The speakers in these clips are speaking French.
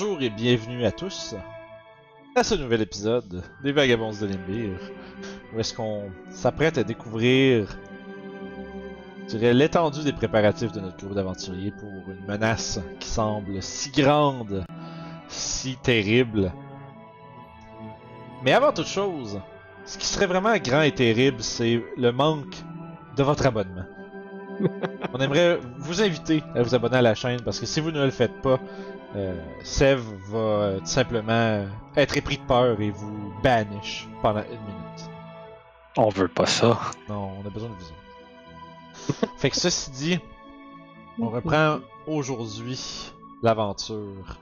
Bonjour et bienvenue à tous à ce nouvel épisode des Vagabonds de Limbir, où est-ce qu'on s'apprête à découvrir, l'étendue des préparatifs de notre groupe d'aventuriers pour une menace qui semble si grande, si terrible. Mais avant toute chose, ce qui serait vraiment grand et terrible, c'est le manque de votre abonnement. On aimerait vous inviter à vous abonner à la chaîne parce que si vous ne le faites pas, euh, Sev va tout simplement être épris de peur et vous banish pendant une minute. On veut pas ça. Non, on a besoin de vous. autres. fait que ceci dit, on reprend aujourd'hui l'aventure.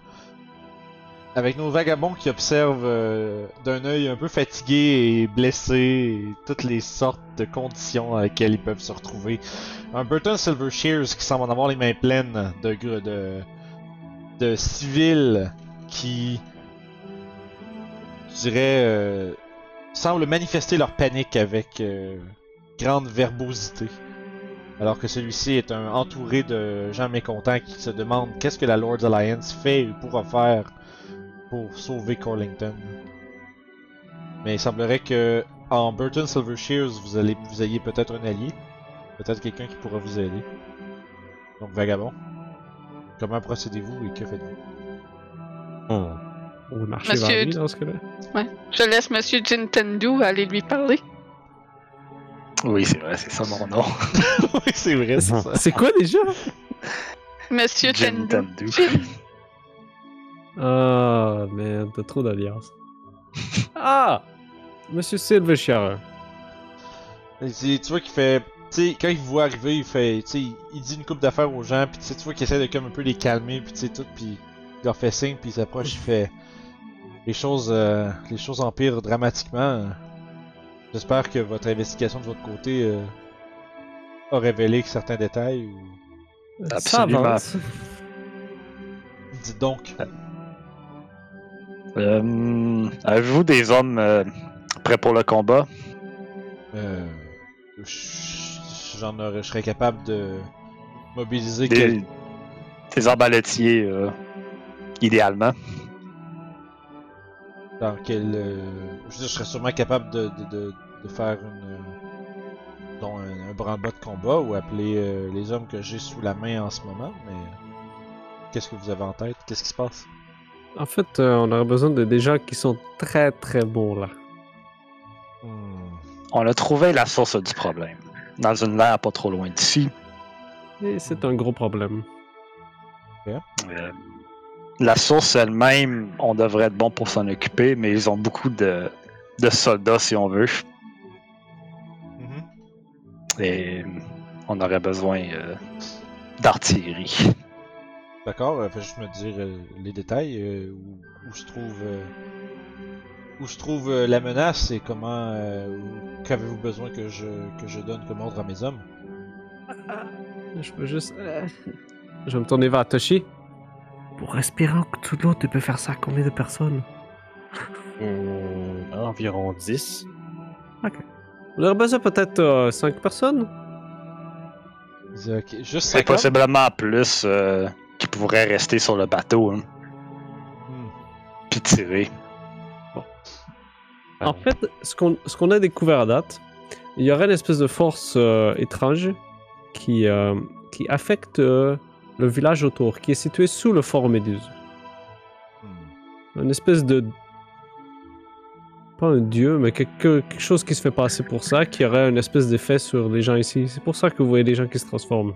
Avec nos vagabonds qui observent euh, d'un œil un peu fatigué et blessé et toutes les sortes de conditions dans lesquelles ils peuvent se retrouver. Un Burton Silver Shears qui semble en avoir les mains pleines de, de, de civils qui, je dirais, euh, semblent manifester leur panique avec euh, grande verbosité. Alors que celui-ci est un, entouré de gens mécontents qui se demandent qu'est-ce que la Lord's Alliance fait ou pourra faire pour sauver Corlington. Mais il semblerait que en Burton Silver Shears, vous, allez, vous ayez peut-être un allié. Peut-être quelqu'un qui pourra vous aider. Donc, vagabond. Comment procédez-vous et que faites-vous? On va marcher Monsieur- vers lui dans ce cas-là. Ouais. Je laisse Monsieur Nintendo aller lui parler. Oui, c'est vrai, c'est ça mon nom. Oui, c'est vrai, c'est ça. C'est quoi déjà? Monsieur. Jim. Ah, merde, t'as trop d'alliances. ah! Monsieur c'est- Tu vois qu'il fait. Tu sais, quand il vous voit arriver, il fait. Tu sais, il- dit une coupe d'affaires aux gens, puis tu sais, tu vois qu'il essaie de comme un peu les calmer, puis tu sais, tout, puis il leur fait signe, puis il s'approche, il fait. Les choses, euh, les choses empirent dramatiquement. J'espère que votre investigation de votre côté euh, a révélé certains détails, ou. Absolument. Dites donc. Euh, Avez-vous des hommes euh, prêts pour le combat? Euh. je- J'en aurais. Je serais capable de mobiliser quel- Des, des arbaletiers, euh, idéalement. Dans quel. euh, je veux dire, je serais sûrement capable de, de, de, de faire une. euh, un, un branle-bas de combat ou appeler euh, les hommes que j'ai sous la main en ce moment, mais. Qu'est-ce que vous avez en tête? Qu'est-ce qui se passe? En fait, euh, on aurait besoin de des gens qui sont très très bons là. Hmm. On a trouvé la source du problème. Dans une mer pas trop loin d'ici. Et c'est un gros problème. Euh, la source elle-même, on devrait être bon pour s'en occuper, mais ils ont beaucoup de, de soldats, si on veut. Mhm. Et on aurait besoin euh, d'artillerie. D'accord, euh, fais juste me dire euh, les détails, euh, où, où se trouve. euh, où se trouve euh, la menace et comment. Euh, ou qu'avez-vous besoin que je, que je donne comme ordre à mes hommes Je peux juste. euh, Je vais me tourner vers Toshi. Pour respirer tout l'eau, tu peux faire ça à combien de personnes Hmm, environ 10. On aurait besoin peut-être 5 personnes Il dit, ok, Juste C'est 50? possiblement plus euh, qui pourraient rester sur le bateau, hein, Hmm. puis tirer. En fait, ce qu'on a découvert à date, il y aurait une espèce de force euh, étrange qui, euh, qui affecte euh, le village autour, qui est situé sous le fort Méduse. Hmm. Une espèce de. Pas un dieu, mais quelque, quelque chose qui se fait passer pour ça, qui aurait une espèce d'effet sur les gens ici. C'est pour ça que vous voyez des gens qui se transforment.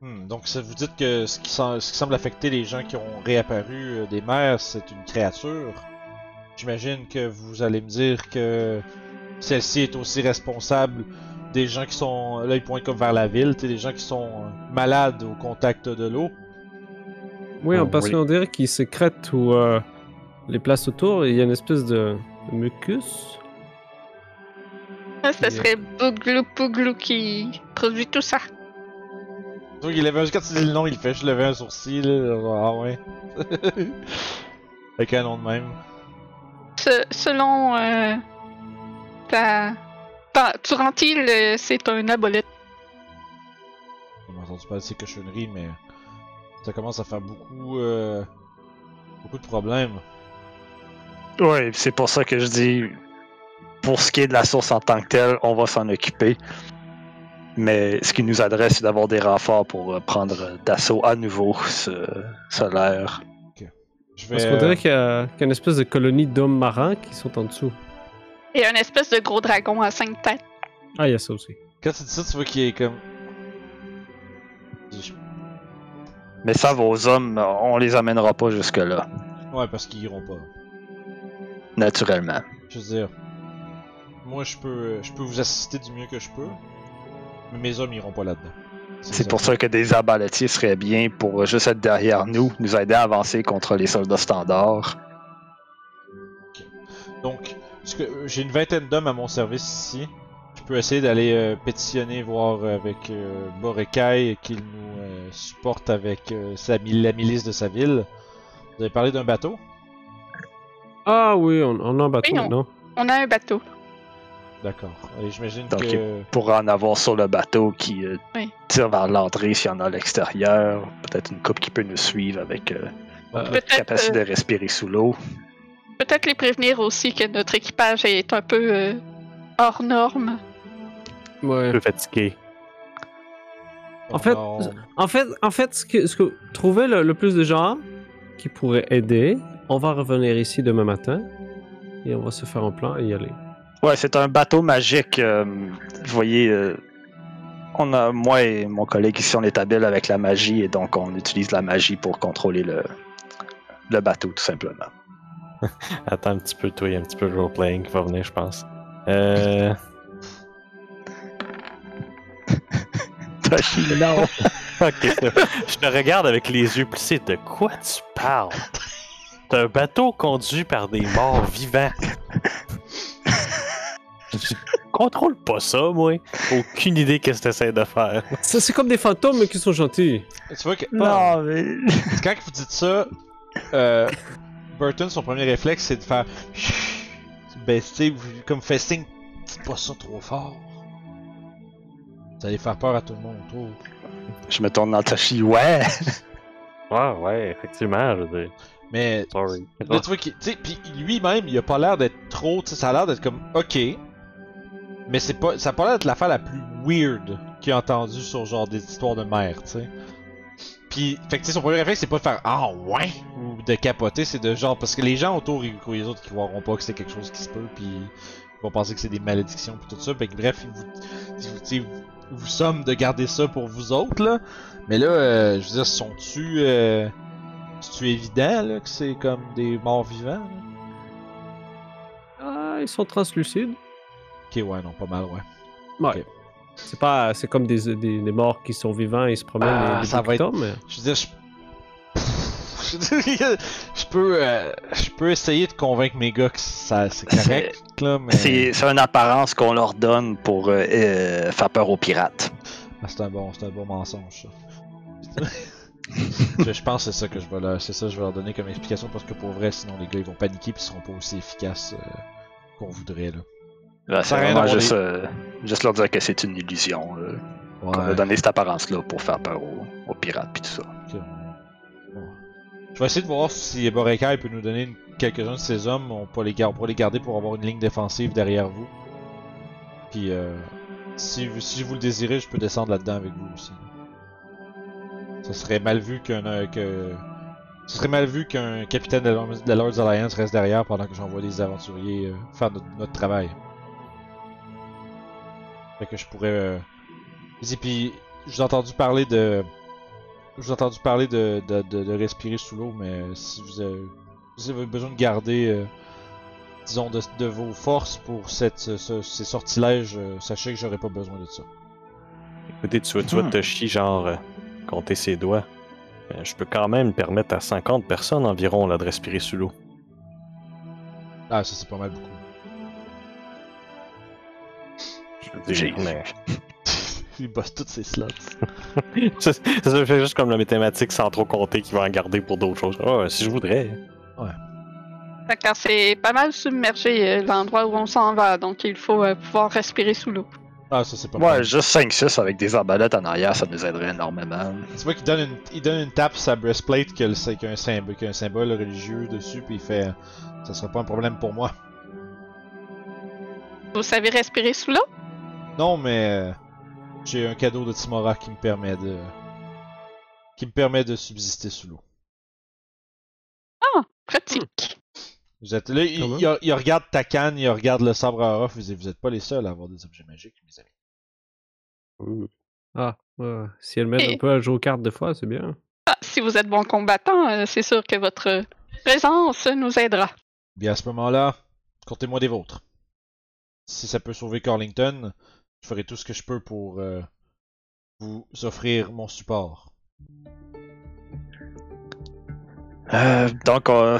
Hmm, Donc, ça, vous dites que ce qui, ce qui semble affecter les gens qui ont réapparu des mers, c'est une créature? J'imagine que vous allez me dire que celle-ci est aussi responsable des gens qui sont. Là, ils pointent comme vers la ville, tu sais, des gens qui sont euh, malades au contact de l'eau. Oui, en parce oui. qu'on dirait qu'ils sécrètent ou euh, les places autour, il y a une espèce de, de mucus. Ah, ça Et- serait Bouglou Pouglou qui produit tout ça. Donc, il levait un, quand tu dis le nom, il fait je levais un sourcil. là, Ah ouais. Avec un nom de même. Se- selon euh, ta... ta- Turantil, euh, c'est un abolette. J'ai entendu parler de ces cochonneries, mais. Ça commence à faire beaucoup, euh, beaucoup de problèmes. Oui, c'est pour ça que je dis, pour ce qui est de la source en tant que telle, on va s'en occuper. Mais ce qui nous adresse, c'est d'avoir des renforts pour euh, prendre d'assaut à nouveau ce solaire. Je Parce vais. qu'on euh, dirait qu'il y, a qu'il y a une espèce de colonie d'hommes marins qui sont en dessous. Et un espèce de gros dragon à cinq têtes. Ah, il y a ça aussi. Quand tu dis ça, tu vois qu'il est comme. Mais ça, vos hommes, on les amènera pas jusque-là, Ouais, parce qu'ils iront pas. naturellement. Je veux dire, moi je peux, je peux vous assister du mieux que je peux, mais mes hommes iront pas là-dedans. C'est pour ça que des arbaletiers seraient bien pour juste être derrière nous, nous aider à avancer contre les soldats standards. Donc, euh, j'ai une vingtaine d'hommes à mon service ici. Je peux essayer d'aller euh, pétitionner, voir avec euh, Borekai qu'il nous euh, supporte avec euh, sa, mil- la milice de sa ville. Vous avez parlé d'un bateau? Ah oui, on, on a un bateau Oui, on- maintenant. On a un bateau. D'accord. Et j'imagine Donc, que. Pour en avoir sur le bateau qui euh, Oui. tire vers l'entrée s'il y en a à l'extérieur. Peut-être une coupe qui peut nous suivre avec euh, Euh, notre capacité euh, de respirer sous l'eau. Peut-être les prévenir aussi que notre équipage est un peu euh, hors norme. ouais. Un peu fatigué. En fait, Non. En fait, en fait ce que, ce que trouver le, le plus de gens qui pourraient aider, on va revenir ici demain matin et on va se faire un plan et y aller. Ouais, c'est un bateau magique. euh, vous voyez, euh, on a, moi et mon collègue ici, on est habile avec la magie et donc on utilise la magie pour contrôler le, le bateau, tout simplement. Attends un petit peu, toi, il y a un petit peu de role-playing qui va venir, je pense. Euh. non! Ok, je te regarde avec les yeux plissés. De quoi tu parles? T'as un bateau conduit par des morts vivants. Contrôle pas ça, moi. Aucune idée qu'est-ce que t'essaies de faire. Ça, c'est comme des fantômes mais qui sont gentils. Tu vois que. Non, mais. Quand vous dites ça, euh, Burton, son premier réflexe, c'est de faire. Ben, tu comme fait signe, dites pas ça trop fort. Vous allez faire peur à tout le monde autour. Je me tourne dans Tashi, ouais! Ouais, ouais, effectivement, je veux dire. Mais Sorry. là, tu vois qu'il. Tu sais, pis lui-même, il a pas l'air d'être trop. Tu sais, ça a l'air d'être comme ok. Mais c'est pas. Ça l'air d'être l'affaire la plus weird qu'il a entendue sur genre des histoires de mer, tu sais. Pis, fait que tu son premier réflexe, c'est pas de faire Ah ouais ou de capoter, c'est de genre. Parce que les gens autour, ils, les autres, qui croiront pas que c'est quelque chose qui se peut, puis ils vont penser que c'est des malédictions, puis tout ça. Fait que bref, ils vous, vous, tu vous, somment de garder ça pour vous autres, là. Mais là, euh, je veux dire, sont-tu. Euh, c'est-tu évident, là, que c'est comme des morts vivants? Ah, ils sont translucides. Ok, ouais, non, pas mal, ouais. Ouais. C'est pas, c'est comme des, des, des morts qui sont vivants et ils se promènent Ah, ça va être- mais Je veux dire, je. Je veux dire, je peux, euh, je peux essayer de convaincre mes gars que ça, c'est correct, là, mais. C'est c'est une apparence qu'on leur donne pour euh, euh, faire peur aux pirates. Ah, c'est un bon, c'est un bon mensonge, ça. je, je pense que c'est ça que je vais leur, c'est ça que je vais leur donner comme explication parce que pour vrai, sinon les gars ils vont paniquer puis ils seront pas aussi efficaces euh, qu'on voudrait là. C'est vraiment d'avoir juste, euh, juste leur dire que c'est une illusion. là. Qu'on a donné cette apparence-là pour faire peur aux, aux pirates puis tout ça. On- bon. Je vais essayer de voir si Borekai peut nous donner une- quelques-uns de ses hommes. On pourra, les gar- on pourra les garder pour avoir une ligne défensive derrière vous. Puis, euh, si, vous- si vous le désirez, je peux descendre là-dedans avec vous aussi. Ce serait mal vu qu'un. euh, que... Ce serait mal vu qu'un capitaine de la, de la Lord's Alliance reste derrière pendant que j'envoie des aventuriers euh, faire notre, notre travail. Fait que je pourrais. Euh... Et puis, j'ai entendu parler de. Je vous ai entendu parler de, de, de, de respirer sous l'eau, mais si vous avez, vous avez besoin de garder, euh, disons, de, de vos forces pour cette, ce- ce- ces sortilèges, euh, sachez que j'aurai pas besoin de ça. Écoutez, tu vas, tu vas te chier, genre, euh, compter ses doigts. Euh, je peux quand même permettre à 50 personnes environ là, de respirer sous l'eau. Ah, ça c'est pas mal beaucoup. J'ai- mais- Il bosse toutes ses slots. ça, fait juste comme la mathématique sans trop compter qu'il va en garder pour d'autres choses. Ah, si je voudrais. Fait que c'est pas mal submergé euh, l'endroit où on s'en va, donc il faut euh, pouvoir respirer sous l'eau. Ah, ça c'est pas Ouais, mal. juste 5-6 avec des arbalètes en arrière, ça nous aiderait énormément. Tu vois qu'il donne une, il donne une tape sur sa breastplate qui a, un, symbole, qui a un symbole religieux dessus, puis il fait Ça sera pas un problème pour moi. Vous savez respirer sous l'eau? Non, mais euh, j'ai un cadeau de Timora qui me permet de. qui me permet de subsister sous l'eau. Pratique. Vous êtes là, il, Comment? il- il regarde ta canne, il regarde le sabre à off, vous dites, vous êtes pas les seuls à avoir des objets magiques, mes amis. Ah, ouais. si elle m'aide Et- un peu à jouer aux cartes des fois, c'est bien. Ah, si vous êtes bon combattant, euh, c'est sûr que votre présence nous aidera. Bien à ce moment-là, comptez-moi des vôtres. Si ça peut sauver Carlington, je ferai tout ce que je peux pour euh, vous offrir mon support. Euh, donc, euh,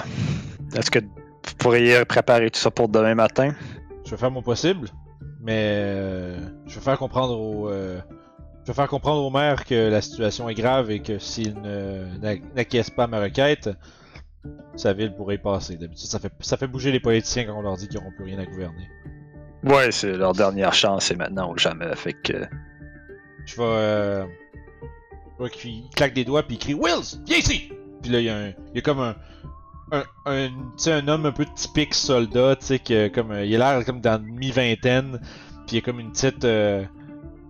est-ce que vous pourriez préparer tout ça pour demain matin? Je vais faire mon possible, mais euh, je vais faire comprendre au, euh, je vais faire comprendre au maire que la situation est grave et que s'il n'acquiesce pas à ma requête, sa ville pourrait y passer. D'habitude, ça fait ça fait bouger les politiciens quand on leur dit qu'ils n'auront plus rien à gouverner. Ouais, c'est leur dernière chance, c'est maintenant ou jamais. Fait que. Je vais, euh, je vois qu'il il claque des doigts puis il crie Wills, viens ici. Puis là il y a un, il y a comme un un, un, un homme un peu typique soldat, tu sais, que comme euh, il a l'air comme dans mi-vingtaine, puis il a comme une petite, euh,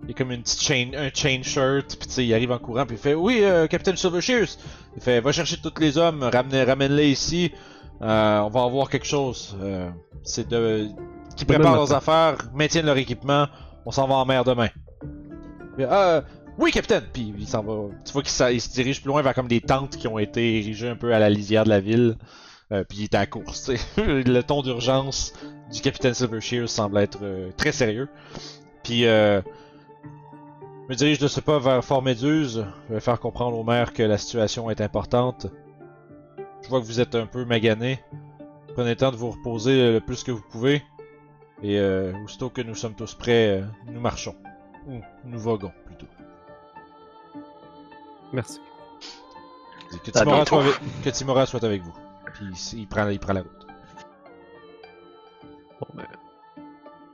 il a comme une petite chain, un chain shirt, puis tu sais, il arrive en courant, puis il fait oui, euh, Capitaine Silvershears, il fait va chercher tous les hommes, ramène, ramène-les ici, euh, on va avoir quelque chose, c'est de, qui préparent leurs affaires, maintiennent leur équipement, on s'en va en mer demain. Ah, oui, capitaine! Puis il s'en va. Tu vois qu'il se dirige plus loin vers comme des tentes qui ont été érigées un peu à la lisière de la ville. Euh, puis il est à la course. Le ton d'urgence du capitaine Silvershears semble être euh, très sérieux. Puis euh, me dirige de ce pas vers Fort Méduse. Je vais faire comprendre au maire que la situation est importante. Je vois que vous êtes un peu magané. Prenez le temps de vous reposer le plus que vous pouvez. Et euh, aussitôt que nous sommes tous prêts, euh, nous marchons. Ou nous voguons plutôt. Merci. Que À Timora, bientôt. soit avec, que Timora soit avec vous. Puis il, il prend, il prend la route. Bon, ben.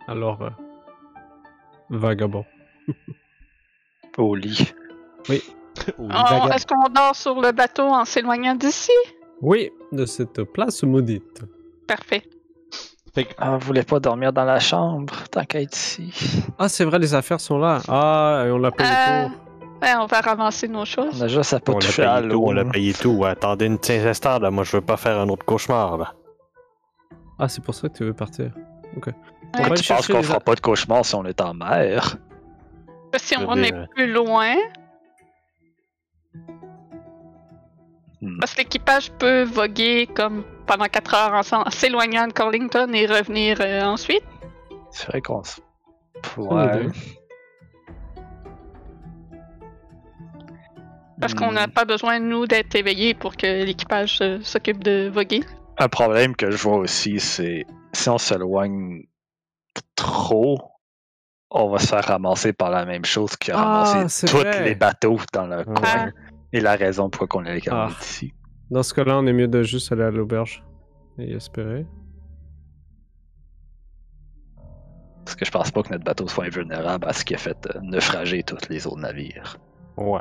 Alors, euh, vagabond. Au lit. Au Oh. Est-ce qu'on dort sur le bateau en s'éloignant d'ici? Oui, de cette place maudite. Parfait. Fait que, Ah, vous voulez pas dormir dans la chambre, tant qu'à être ici. Ah, c'est vrai, les affaires sont là. Ah, on l'a payé Euh, pour. Ouais, on va ramasser nos On choses. a juste à pas On l'a toucher à payé tout, l'eau. on l'a payé tout. Attendez une petite instant, là. Moi, je veux pas faire un autre cauchemar, là. Ah, c'est pour ça que tu veux partir. Ok. On Ouais. Tu penses qu'on les fera pas de cauchemar si on est en mer? Si on est dire- plus loin, Hmm. parce que l'équipage peut voguer comme pendant 4 heures ensemble, en s'éloignant de Carlington et revenir euh, ensuite. C'est vrai qu'on se. Parce qu'on n'a Hmm. pas besoin, nous, d'être éveillés pour que l'équipage euh, s'occupe de voguer. Un problème que je vois aussi, c'est si on s'éloigne trop, on va se faire ramasser par la même chose qui a Ah, ramassé c'est tous les bateaux dans le coin. Ah. Et la raison pourquoi on est Ah. ici. Dans ce cas-là, on est mieux de juste aller à l'auberge et espérer. Parce que je pense pas que notre bateau soit invulnérable à ce qui a fait euh, naufrager tous les autres navires. Ouais.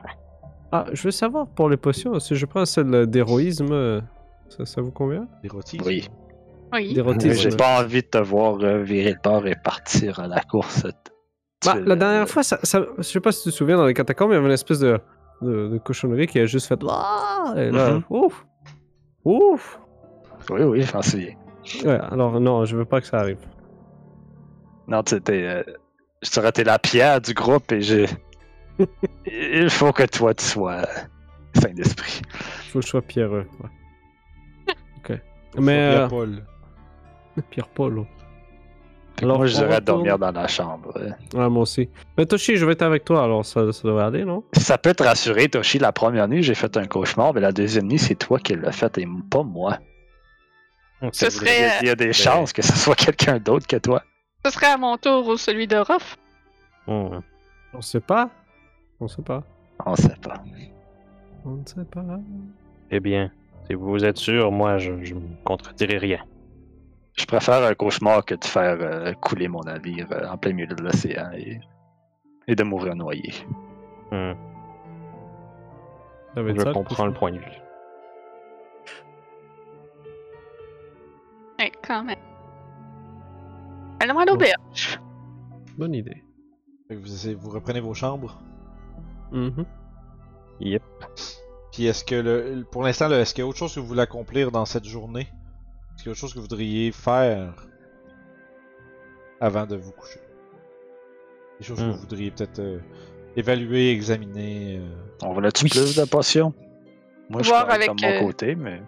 Ah, je veux savoir pour les potions, si je prends celle d'héroïsme, euh, ça, ça vous convient? Rôtis. Oui. Oui. D'érotisme. Mais j'ai pas envie de te voir euh, virer le bord et partir à la course. Bah, la dernière fois, ça, ça- je sais pas si tu te souviens, dans les catacombes, il y avait une espèce de, de, de cochonnerie qui a juste fait. Ah Et là, Mhm. ouf Ouf Oui, oui, je m'en souviens. Ouais, alors non, je veux pas que ça arrive. Non, tu euh, je dirais t'es la pierre du groupe et j'ai. Il faut que toi tu sois sain d'esprit. Faut que je sois pierreux. ouais. ok. Faut Mais. euh, Alors, moi je on dirais dormir dans la chambre. ouais. Ouais, moi aussi. Mais Toshi, je vais être avec toi, alors ça, ça devrait aller, non? Ça peut te rassurer, Toshi, la première nuit j'ai fait un cauchemar, mais la deuxième nuit c'est toi qui l'as fait et pas moi. Ce serait, Il y a des chances que ce soit quelqu'un d'autre que toi. ce serait à mon tour ou celui de Ruff. Hmm. On sait pas. On sait pas. On sait pas. On ne sait pas. Eh bien, si vous êtes sûr, moi, je, je ne contredirai rien. Je préfère un cauchemar que de faire euh, couler mon navire euh, en plein milieu de l'océan et et de mourir noyé. Hmm, Ça Je ça, comprends le point de vue. Ouais, quand même. Allons à l'auberge. Bonne idée. Vous, vous reprenez vos chambres? Mhm. Yep. Puis est-ce que le, pour l'instant, est-ce qu'il y a autre chose que vous voulez accomplir dans cette journée? Autre chose que vous voudriez faire avant de vous coucher Des choses que Hmm. vous voudriez peut-être euh, évaluer, examiner. euh. On va là-dessus Oui. plus de potions? Moi, je Voir suis avec, de mon euh, côté, mais...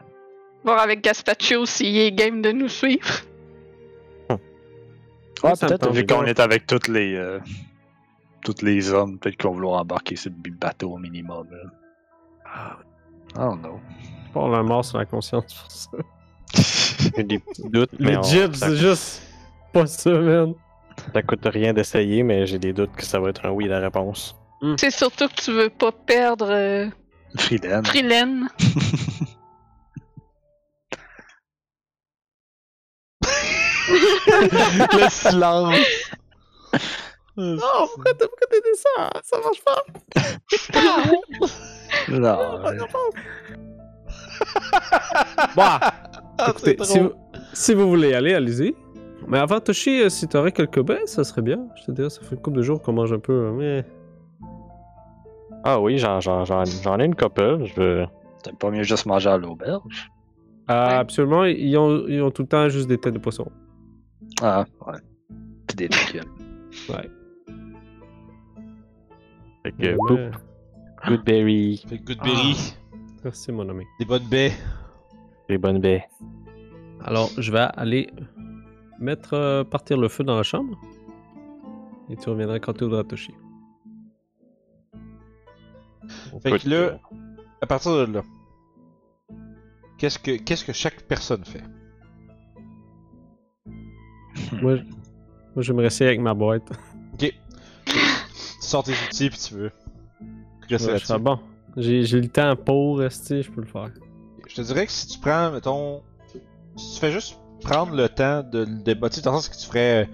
Voir avec Gaspaccio s'il est game de nous suivre. Ouais, me peut-être, vu qu'on est avec tous les... euh, tous les hommes, peut-être qu'on va vouloir embarquer sur le bateau au minimum. Là. Ah, I don't know. Pas la mort sur la conscience pour ça. J'ai des petits doutes, mais Legit, ça, c'est juste pas ça, man. ça coûte rien d'essayer, mais j'ai des doutes que ça va être un oui la réponse. C'est surtout que tu veux pas perdre euh, Frieden. Frilène. le silence. Non, pourquoi t'as pourquoi t'as dit ça? Ça marche pas. Non, ouais. Bah, Ah, écoutez, si vous, si vous voulez y aller, allez-y. Mais avant, Toshi, euh, si t'aurais quelques bains, ça serait bien. Je te dirais, ça fait une couple de jours qu'on mange un peu, hein, mais... Ah oui, j'en, j'en, j'en, j'en ai une couple. Je veux... C'était pas mieux juste manger à l'auberge? Euh, Ouais. Absolument, ils ont, ils ont tout le temps juste des têtes de poisson. Ah, ouais. Puis des légumes. Ouais. Fait que, Ouais. boop, Goodberry, Fait que Goodberry, Merci, mon ami. des bonnes baies. les bonnes baies. Alors, je vais aller mettre euh, partir le feu dans la chambre. Et tu reviendras quand tu voudras, Toshi. Fait que là, à partir de là, qu'est-ce que qu'est-ce que chaque personne fait? Moi, je- moi, je vais me rester avec ma boîte. Ok. tu sors tes outils puis tu veux. Ouais, fais, bon, j'ai le temps pour rester, je peux le faire. Je te dirais que si tu prends, mettons, si tu fais juste prendre le temps de le débattre, dans le sens que tu ferais, euh,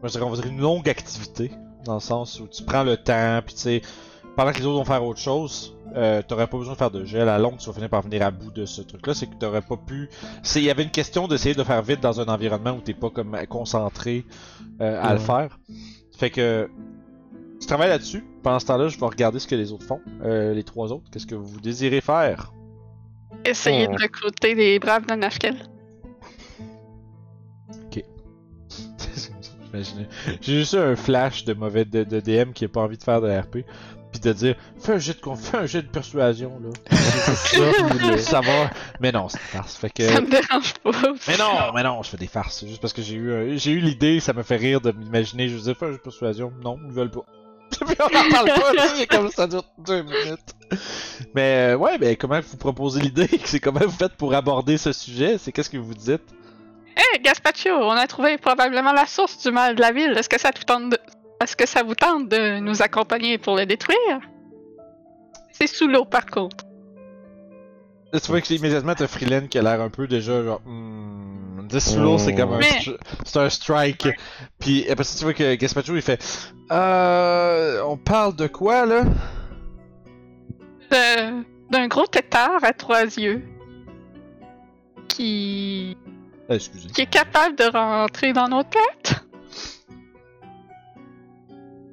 moi je dirais, on va dire une longue activité, dans le sens où tu prends le temps, puis tu sais, pendant que les autres vont faire autre chose, euh, t'aurais pas besoin de faire de gel à longue, tu vas finir par venir à bout de ce truc-là, c'est que t'aurais pas pu, il y avait une question d'essayer de le faire vite dans un environnement où t'es pas comme concentré euh, à le faire. Fait que tu travailles là-dessus. Pendant ce temps-là, je vais regarder ce que les autres font, euh, les trois autres. Qu'est-ce que vous désirez faire? Essayer Oh. de recruter des braves de Nashkel. J'imaginais. J'ai juste eu un flash de mauvais de, de DM qui a pas envie de faire de RP. Puis de dire fais un jet de con- fais un jet de persuasion là. ça, ça va. Mais non, c'est une farce. Fait que. Ça me dérange pas. Mais non, mais non, je fais des farces. Juste parce que j'ai eu un- j'ai eu l'idée, ça me fait rire de m'imaginer. Je disais fais un jet de persuasion. Non, ils veulent pas. On en parle pas, tu sais, comme ça dure deux minutes. Mais euh, ouais, ben comment vous proposez l'idée? C'est comment vous faites pour aborder ce sujet? C'est qu'est-ce que vous dites? Hé, Gaspaccio, on a trouvé probablement la source du mal de la ville. Est-ce que ça te tente de... Est-ce que ça vous tente de nous accompagner pour le détruire? C'est sous l'eau, par contre. Là, tu vois que immédiatement t'as Freeland qui a l'air un peu déjà genre. Hmm, 10 sous l'eau, c'est comme un, Mais- c'est un strike. Puis après ça, tu vois que Gaspacho il fait. Euh. On parle de quoi là? De- D'un gros tétard à trois yeux. Qui... Ah, excusez. qui est capable de rentrer dans nos têtes.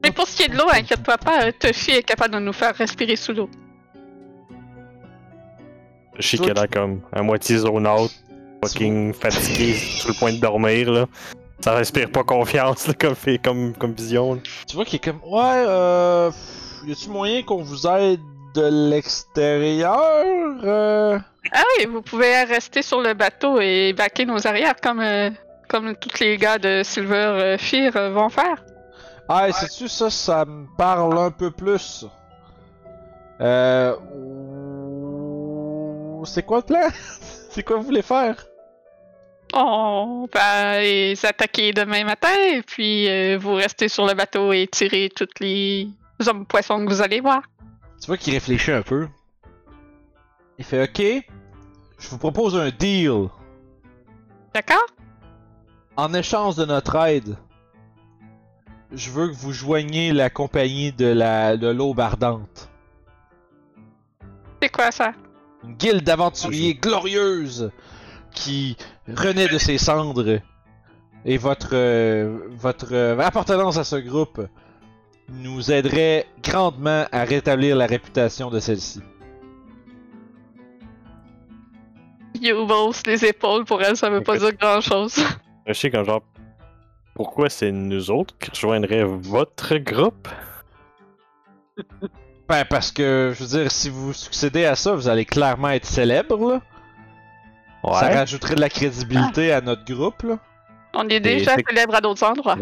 Mais pour ce qui est de l'eau, inquiète-toi pas, euh, Toshi est capable de nous faire respirer sous l'eau. Je sais Toi, qu'elle a comme à moitié zone out, fucking fatigué, sur le point de dormir là. Ça respire pas confiance là, comme, fait- comme, comme vision. là. Tu vois qu'il est comme. Ouais, euh. Y a-tu moyen qu'on vous aide de l'extérieur euh... Ah oui, vous pouvez rester sur le bateau et baquer nos arrières comme, euh, comme tous les gars de Silver euh, Fear euh, vont faire. Ah, sais-tu, ça, ça me parle un peu plus. Euh. C'est quoi le plan? C'est quoi vous voulez faire? On va les attaquer demain matin, et puis euh, vous restez sur le bateau et tirer toutes les hommes poissons que vous allez voir. Tu vois qu'il réfléchit un peu. Il fait OK, je vous propose un deal. D'accord? En échange de notre aide, je veux que vous joigniez la compagnie de la de l'aube ardente. C'est quoi ça? Une guilde d'aventuriers glorieuse qui renaît de ses cendres. Et votre euh, votre euh, appartenance à ce groupe nous aiderait grandement à rétablir la réputation de celle-ci. You hausse les épaules pour elle, ça veut pas dire grand chose. Je sais comme genre. Pourquoi c'est nous autres qui rejoindraient votre groupe? Ben parce que je veux dire, si vous succédez à ça, vous allez clairement être célèbre là. Ça rajouterait de la crédibilité à notre groupe là. On est déjà célèbre à d'autres endroits.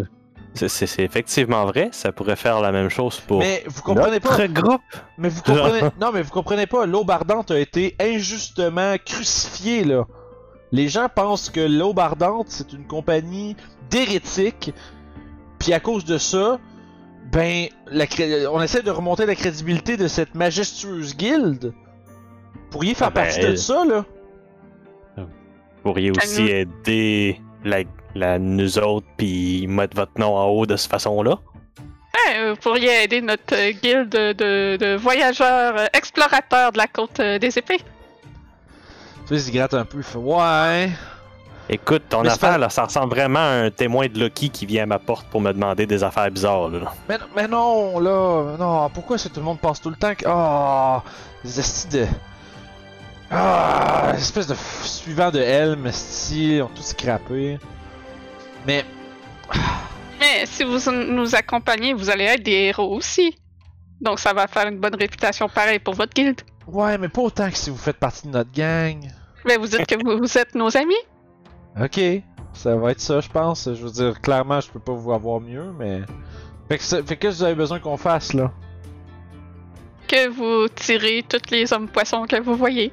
C'est- effectivement vrai, ça pourrait faire la même chose pour Mais vous comprenez pas. notre groupe. Mais vous comprenez. non, mais vous comprenez pas. L'aube ardente a été injustement crucifiée, là. Les gens pensent que l'aube ardente, c'est une compagnie d'hérétiques. Puis à cause de ça, ben, la on essaie de remonter la crédibilité de cette majestueuse guilde. Vous pourriez faire Ah ben, partie de ça, là. Vous pourriez aussi nous- aider la, la- nous autres, puis mettre votre nom en haut de cette façon-là. Ouais, vous pourriez aider notre euh, guilde de, de- de voyageurs euh, explorateurs de la côte euh, des épées. Tu sais, il gratte un peu. Il fait Ouais. Écoute, ton Mais c'est affaire, pas- là, ça ressemble vraiment à un témoin de Loki qui vient à ma porte pour me demander des affaires bizarres. Là. Mais, mais non, là, non, pourquoi est-ce que tout le monde pense tout le temps que. Ah, des estis de. Ah, espèce de f- suivant de Helm, esti, ont tout scrappé. Mais, Mais si vous nous accompagnez, vous allez être des héros aussi. Donc ça va faire une bonne réputation pareil pour votre guilde. ouais, mais pas autant que si vous faites partie de notre gang. Mais vous dites que vous, vous êtes nos amis. Ok, ça va être ça, je pense. Je veux dire, clairement, je peux pas vous avoir mieux, mais. Fait que, ça- fait que vous avez besoin qu'on fasse, là. Que vous tirez tous les hommes poissons que vous voyez.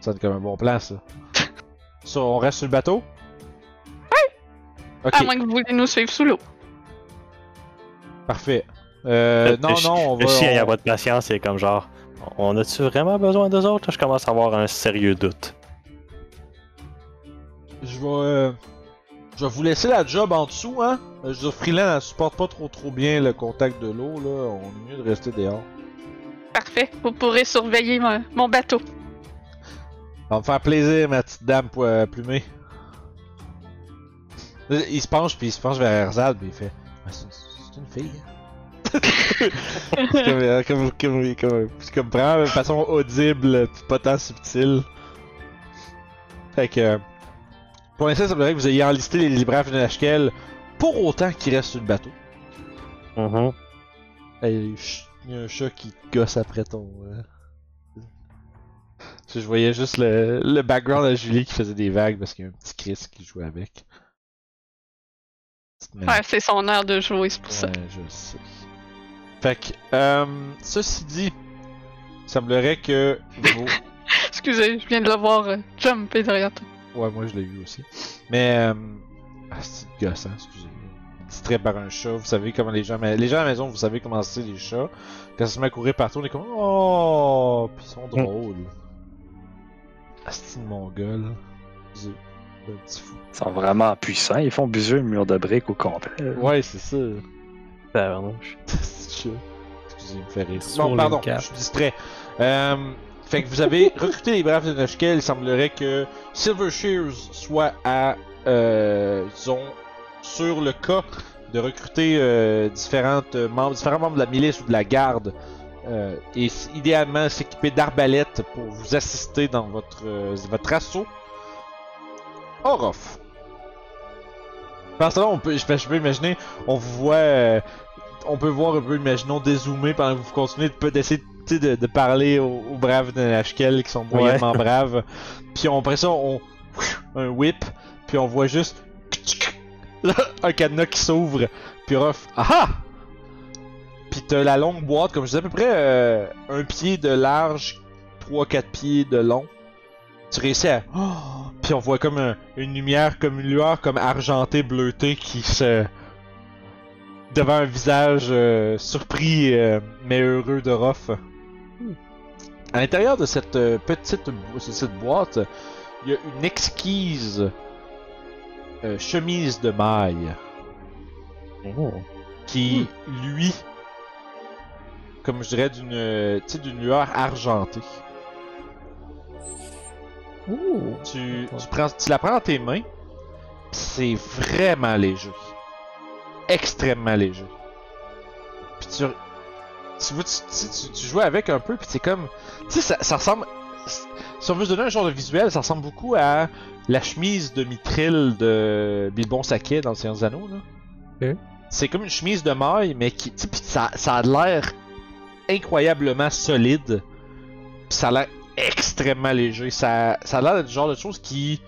Ça sonne comme un bon plan, ça. ça, on reste sur le bateau? Oui! Ok, À moins que vous voulez nous suivre sous l'eau. parfait. Euh, non, Je- non, on va. Je chien on- à votre patience, c'est comme genre, on a-tu vraiment besoin d'eux autres? Je commence à avoir un sérieux doute. Je vais. euh, je vais vous laisser la job en dessous, hein. Euh, Je veux dire, Freeland, elle supporte pas trop trop bien le contact de l'eau, là. On est mieux de rester dehors. Parfait. Vous pourrez surveiller mon, mon bateau. Ça va me faire plaisir, ma petite dame euh, plumée. Là, Il se penche, puis il se penche vers Erzad, puis il fait. Ah, c'est une fille, hein? C'est comme, euh, comme, comme, comme, comme vraiment de façon audible, puis pas tant subtile. Fait que. Pour l'instant, ça me que vous ayez enlisté les libraires de Nashkel pour autant qu'ils restent sur le bateau. Mhm. Hey, ch- il y a un chat qui te gosse après ton. euh. Je voyais juste le, le background à Julie qui faisait des vagues parce qu'il y a un petit Chris qui jouait avec. Ouais, c'est son heure de jouer, c'est pour ça. Ouais, je sais. Fait que, euh, ceci dit, il semblerait que. Excusez, je viens de le voir euh, jumper derrière toi. Ouais, moi je l'ai vu aussi. Mais, euh... ah, c'est gossant, excusez. Distrait par un chat, vous savez comment les gens... mais Les gens à la maison, vous savez comment c'est les chats. Quand ça se met à courir partout, on est comme... Oh! Puis ils sont drôles. Asti de mongol. Petit fou. Ils sont vraiment puissants. Ils font bouger le mur de briques au complet. Ouais, c'est ça. Chat. Excusez, il me fait rire. Le pardon, je suis distrait. Euh, fait que vous avez recruté les braves de Noshkel. Il semblerait que Silver Shears soit à, euh, disons, sur le cas de recruter euh, différentes euh, membres, différents membres de la milice ou de la garde. euh, et idéalement s'équiper d'arbalètes pour vous assister dans votre, votre assaut. Orof. Par ça, on peut, je peux, je peux imaginer, on vous voit, on peut voir un peu, imaginons, dézoomer pendant que vous continuez de d'essayer sais, de, de parler aux, aux braves de Nashkel qui sont moyennement braves. Puis on, après ça, on un whip, puis on voit juste un cadenas qui s'ouvre. Puis Ruff, ah Puis t'as la longue boîte, comme je disais, à peu près euh, un pied de large, 3-4 pieds de long. Tu réussis à. Oh! Puis on voit comme un- une lumière, comme une lueur comme argentée, bleutée qui se. devant un visage euh, surpris euh, mais heureux de Ruff. À l'intérieur de cette euh, petite cette boîte, il y a une exquise euh, chemise de maille. Oh. qui, lui, comme je dirais, d'une euh, d'une lueur argentée. Ouh. Tu, tu, prends, tu la prends dans tes mains, c'est vraiment léger. Extrêmement léger. Puis tu, tu, vois, tu, tu, tu- tu joues avec un peu, puis c'est comme. Tu sais, ça, ça ressemble. Si on veut se donner un genre de visuel, ça ressemble beaucoup à la chemise de Mithril de Bilbon Saquet dans le Seigneur des Anneaux. Là. C'est comme une chemise de maille, mais qui. pis ça, ça a l'air incroyablement solide. Pis ça a l'air extrêmement léger. Ça, ça a l'air d'être le genre de chose qui.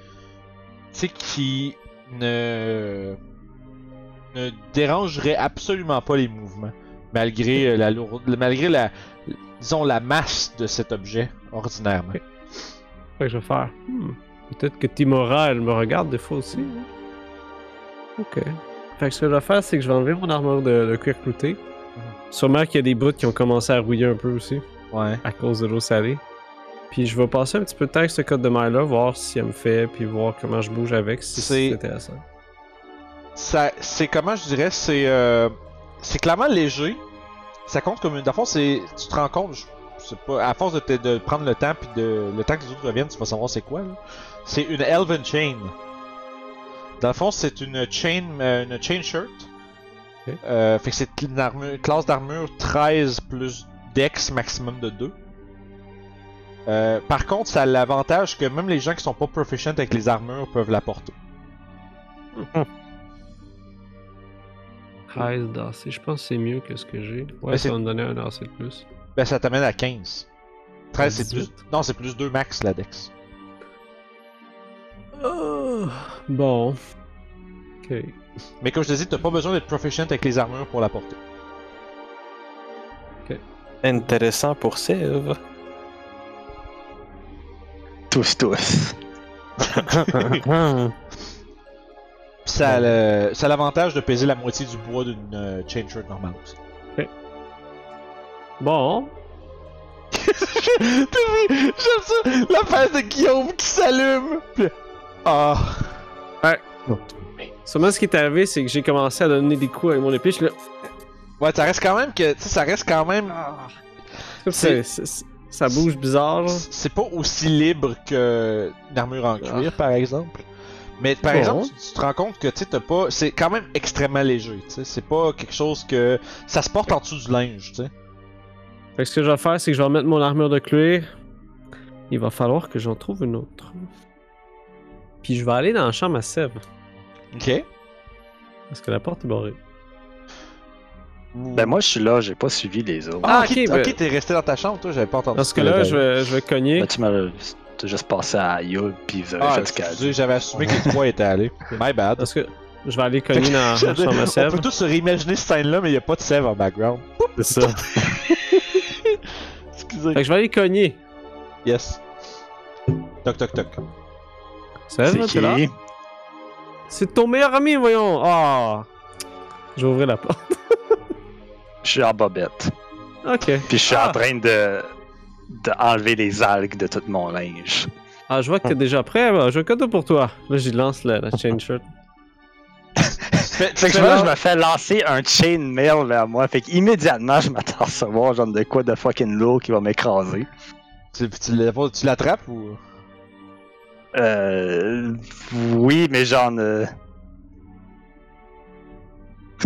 Tu sais, qui ne. ne dérangerait absolument pas les mouvements. Malgré euh, la lourde. Malgré la. Disons la masse de cet objet, ordinairement. Ok. Fait que je vais faire. hmm, Peut-être que Timora, elle me regarde des fois aussi. hein. Ok. Fait que ce que je vais faire, c'est que je vais enlever mon armure de, de cuir clouté. Sûrement qu'il y a des bouts qui ont commencé à rouiller un peu aussi, Ouais. à cause de l'eau salée. Puis je vais passer un petit peu de temps avec ce code de maille-là, voir si elle me fait, puis voir comment je bouge avec, si C'est- c'est intéressant. Ça, c'est comment je dirais, c'est euh, c'est clairement léger. Ça compte comme une. Dans le fond, c'est tu te rends compte, je, sais pas, à force de, te- de prendre le temps puis de le temps que les autres reviennent, tu vas savoir c'est quoi. là. C'est une Elven Chain. Dans le fond, c'est une chain, euh, une chain shirt. Euh, fait que c'est une armure, classe d'armure 13 plus dex maximum de 2. Euh, par contre, ça a l'avantage que même les gens qui sont pas proficient avec les armures peuvent la porter. 13 d'AC, je pense que c'est mieux que ce que j'ai. Ouais, Mais ça va me donner un AC de plus. Ben ça t'amène à 15. 13 c'est 18. plus. Non, c'est plus 2 max la dex. Oh, bon. Ok. Mais comme je te dis, t'as pas besoin d'être proficient avec les armures pour la porter. Intéressant pour Sève. Tous, tous. Ça a le- ça a l'avantage de peser la moitié du bois d'une euh, chain shirt normale aussi. Bon. J'aime ça! La face de Guillaume qui s'allume! Ah! Seulement, ce qui est arrivé, c'est que j'ai commencé à donner des coups avec mon épée. Là. Ouais, ça reste quand même que. Tu sais, ça reste quand même. C'est- c'est- ça bouge bizarre. C'est pas aussi libre que une armure en cuir, par exemple. Mais par Bon. exemple, tu, tu te rends compte que tu sais, t'as pas. C'est quand même extrêmement léger, tu sais. C'est pas quelque chose que. Ça se porte en dessous du linge, tu sais. Fait que ce que je vais faire, c'est que je vais remettre mon armure de cuir. Il va falloir que j'en trouve une autre. Puis je vais aller dans la chambre à Sève. Ok. Parce que la porte est barrée. Ben moi, je suis là, j'ai pas suivi les autres. Ah, Ah, ok, ok, ben- t'es resté dans ta chambre, toi, j'avais pas entendu. Dans ce cas-là, je vais, je vais cogner. Ben, tu m'as t'as juste passé à Yul, puis vous avez Ah, fait ce qu'elle j'avais assumé que les trois étaient allés. My bad. Parce que je vais aller cogner dans la chambre à On Sève. peut tous se réimaginer cette scène-là, mais il y a pas de sève en background. C'est ça. Excusez. Fait que je vais aller cogner. Yes. Toc toc toc. Sève, C'est t'es là? qui? C'est ton meilleur ami, voyons. Ah. Je vais ouvrir la porte. Je suis en bobette. Ok. Puis je suis Ah. en train de, de enlever les algues de tout mon linge. Ah, je vois que t'es déjà prêt. bah, J'ai un cadeau pour toi. Là, j'y lance la, la chain shirt. Fait, Fait que fais je me fais lancer un chain mail vers moi. Fait qu'immédiatement, je m'attends à recevoir genre de quoi de fucking lourd qui va m'écraser. tu l'attrapes ou? Euh. Oui, mais genre. euh,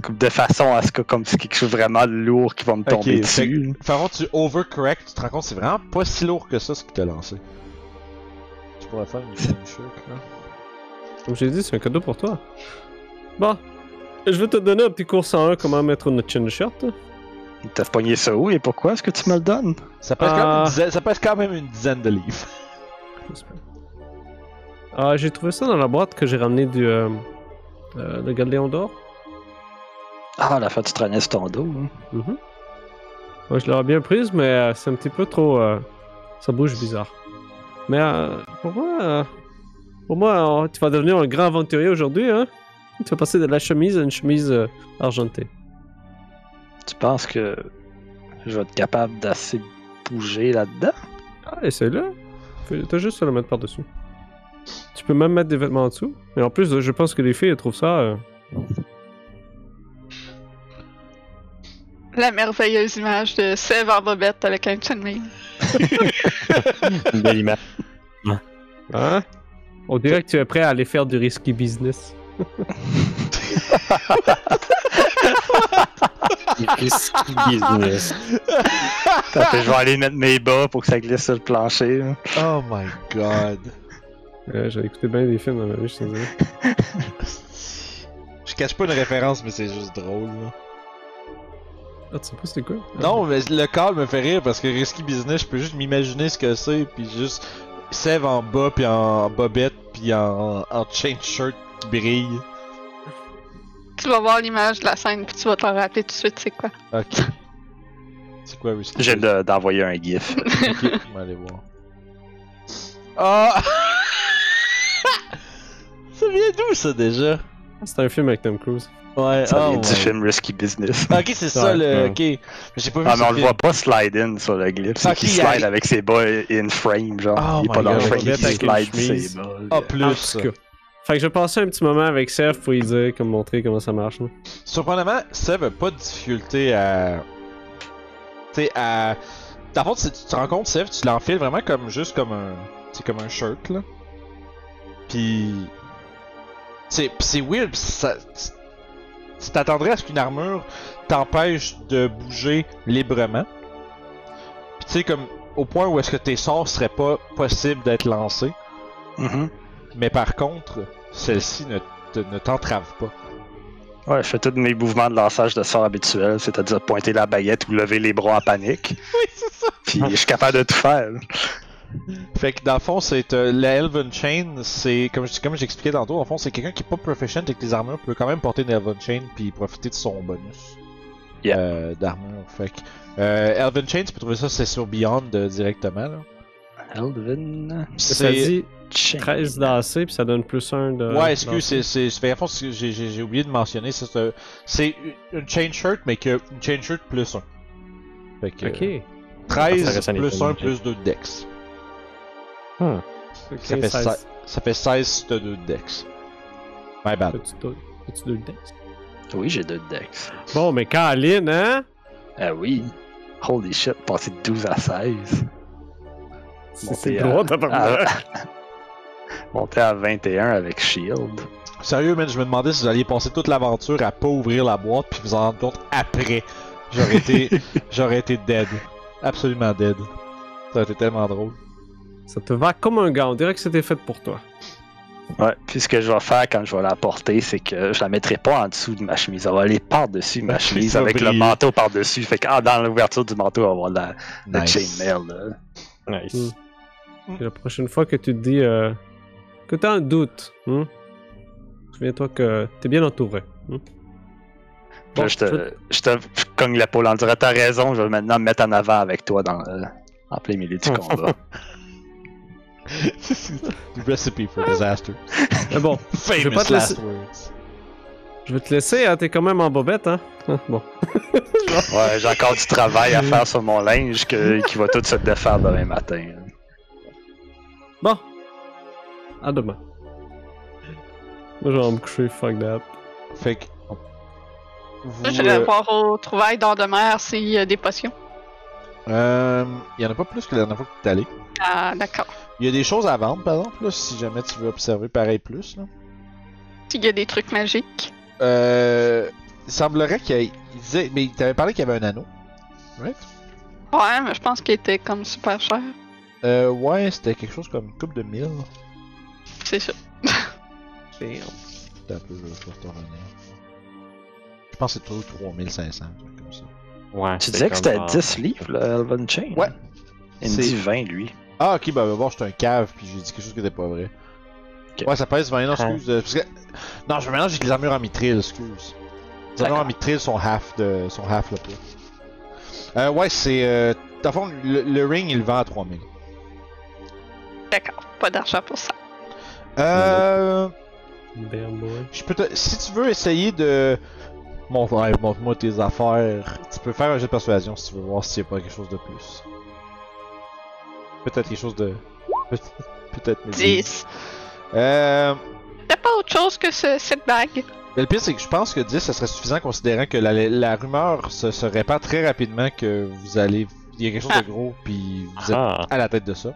De façon à ce que comme c'est quelque chose vraiment de lourd qui va me tomber dessus. Fait avant tu overcorrect, tu te rends compte que c'est vraiment pas si lourd que ça ce qui t'a lancé. Tu pourrais faire une shirt là. Comme j'ai dit, c'est un cadeau pour toi. Bon. Je vais te donner un petit cours 101 comment mettre une chain shirt. T'as pogné ça où et pourquoi est-ce que tu me le donnes? Ça pèse, quand même une dizaine, ça pèse quand même une dizaine de livres. Ah, j'ai trouvé ça dans la boîte que j'ai ramené du. Euh, euh, le Galdéon d'or. Ah, la fois tu traînais sur ton dos. hein. Mhm. Ouais, je l'aurais bien prise, mais euh, c'est un petit peu trop. euh, ça bouge bizarre. Mais euh, pour moi, euh, pour moi, euh, tu vas devenir un grand aventurier aujourd'hui, hein? Tu vas passer de la chemise à une chemise argentée. Tu penses que je vais être capable d'assez bouger là-dedans? Ah, essaye-le. T'as juste à le mettre par-dessus. Tu peux même mettre des vêtements en dessous. Et en plus, je pense que les filles elles trouvent ça. La merveilleuse image de Sève en bobette avec un chainmail. Une belle image. Hein? On dirait que tu es prêt à aller faire du risky business. Risky business. Attends, je vais aller mettre mes bas pour que ça glisse sur le plancher. là. Oh my god. Euh, J'ai écouté bien des films dans ma vie, je te dis. Je cache pas une référence, mais c'est juste drôle. Là. Ah, tu sais pas c'était quoi? Non, mais le call me fait rire parce que Risky Business, je peux juste m'imaginer ce que c'est, puis juste Sève en bas, puis en bobette, puis en, en chain shirt qui brille. Tu vas voir l'image de la scène puis tu vas t'en rappeler tout de suite c'est quoi? Ok. C'est quoi Risky J'ai d'envoyer un gif. Ok, on va aller voir. Ah! ça vient d'où ça déjà? C'est un film avec Tom Cruise. Ouais, Ça oh vient du film Risky Business. Ok, c'est ça Ouais, le. ouais. Ok. J'ai pas vu Ah, mais on le film. voit pas slide in sur le glyph. C'est Ok, qu'il il slide arrive. avec ses bas in frame, genre. Oh il est pas dans le frame, il slide ses bas. Ah, En plus. tout cas. Fait que je passais un petit moment avec Serf pour lui dire, comme montrer comment ça marche. là. Surprenamment, Seb a pas de difficulté à. Tu sais, à. Dans le fond, tu te rends compte, Seb, tu l'enfiles vraiment comme juste comme un. C'est comme un shirt, là. Puis. C'est pis c'est weird, ça. tu- t'attendrais à ce qu'une armure t'empêche de bouger librement. Pis tu sais, comme. Au point où est-ce que tes sorts seraient pas possibles d'être lancés. Mhm. Mais par contre, celle-ci ne, te- ne t'entrave pas. Ouais, je fais tous mes mouvements de lançage de sort habituels, c'est-à-dire pointer la baguette ou lever les bras en panique. Oui, c'est ça! Puis je suis capable de tout faire. Fait que dans le fond, c'est euh, la Elven Chain, c'est comme je- comme j'expliquais tantôt, dans le fond, c'est quelqu'un qui est pas proficient avec les armures peut quand même porter une Elven Chain puis profiter de son bonus Yeah. euh, d'armure. Fait que euh, Elven Chain, tu peux trouver ça, c'est sur Beyond euh, directement. Là. Elvin. Ça dit Chain. 13 d'AC, puis ça donne plus 1 de. ouais, excuse, c'est c'est c'est- fait, à fond, j'ai oublié de mentionner, c'est euh, c'est une chain shirt mais que une chain shirt plus 1. Fait que Ok. 13 Ça reste un plus item, 1 ok. plus 2 de dex. Hmm. Ça fait 16. ça. Ça fait 16 si t'as 2 de dex. My bad. As-tu deux- as-tu deux decks? Oui, j'ai deux dex. Bon, mais Caroline, hein? Ah oui. Holy shit, passer de 12 à 16. C'est droit, à- tabarnak. à- Monter à 21 avec Shield. Sérieux, man, je me demandais si vous alliez passer toute l'aventure à pas ouvrir la boîte puis vous en rendre compte après. J'aurais été, j'aurais été dead. Absolument dead. Ça aurait été tellement drôle. Ça te va comme un gars, on dirait que c'était fait pour toi. Ouais, puis ce que je vais faire quand je vais la porter, c'est que je la mettrai pas en dessous de ma chemise. Elle va aller par-dessus ma chemise avec le manteau par-dessus. Fait que ah, dans l'ouverture du manteau, on va avoir la, la Nice. chainmail. là. Nice. Et la prochaine fois que tu te dis euh, que t'as un doute, hein? souviens-toi que t'es bien entouré. hein? Là, je, te, je te je cogne l'épaule en disant T'as raison, je vais maintenant me mettre en avant avec toi dans, euh, en plein milieu du combat. Recipe for disaster. Mais bon, Famous vais pas te last laisser- words. je vais te laisser, hein, t'es quand même en bobette, hein? Hein, Bon. ouais, j'ai encore du travail à faire sur mon linge que- qui va tout se défaire demain matin. Bon. À demain. Moi, je vais me coucher, fuck that. Fait que. Vous, Je vais euh, voir au trouvailles dans de mer s'il y a des potions. Euh, il y en a pas plus que la dernière fois que tu es allé. Ah, d'accord. Il y a des choses à vendre, par exemple, là, si jamais tu veux observer pareil plus. Là. S'il y a des trucs magiques. Euh, il semblerait qu'il y ait- il disait, mais il t'avait parlé qu'il y avait un anneau. Right? Ouais, mais je pense qu'il était comme super cher. Euh, ouais, c'était quelque chose comme une coupe de mille. C'est ça. Attends un peu, je vais je pense que c'est toujours 3500, un truc comme ça. Ouais, Tu disais que c'était genre- 10 livres, le Elven Chain Ouais. Il me C'est- dit 20, lui. Ah, ok, bah, va voir, j'étais un cave, puis j'ai dit quelque chose qui était pas vrai. Ok. Ouais, ça pèse 20, non, Ah. excuse. euh, parce que... Non, je me mélange avec les armures en mithril, excuse. Les armures en mithril sont half de. sont half le prix. Euh, ouais, c'est. Euh... Dans le fond, le, le ring, il le vend à 3000. D'accord. Pas d'argent pour ça. Euh. Je peux te... Si tu veux essayer de. Mon ouais, montre-moi tes affaires. Tu peux faire un jeu de persuasion si tu veux voir s'il n'y a pas quelque chose de plus. Peut-être quelque chose de. Peut-être. Peut-être. mais- 10. Euh. T'as pas autre chose que ce- cette bague? Mais le pire, c'est que je pense que 10, ça serait suffisant considérant que la, la rumeur se, se répand très rapidement que vous allez. Il y a quelque chose Ah. de gros, puis vous êtes Ah, à la tête de ça.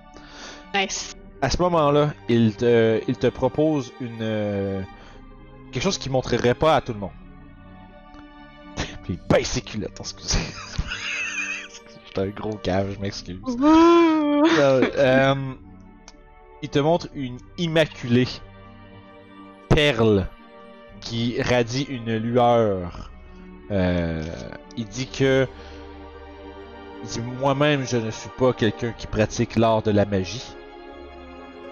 Nice. À ce moment-là, il te, il te propose une. euh, quelque chose qu'il montrerait pas à tout le monde. Puis il baisse ses culottes, excusez. J'étais un gros cave, je m'excuse. Euh, euh, il te montre une immaculée perle qui radie une lueur. Euh, il dit que il dit moi-même je ne suis pas quelqu'un qui pratique l'art de la magie.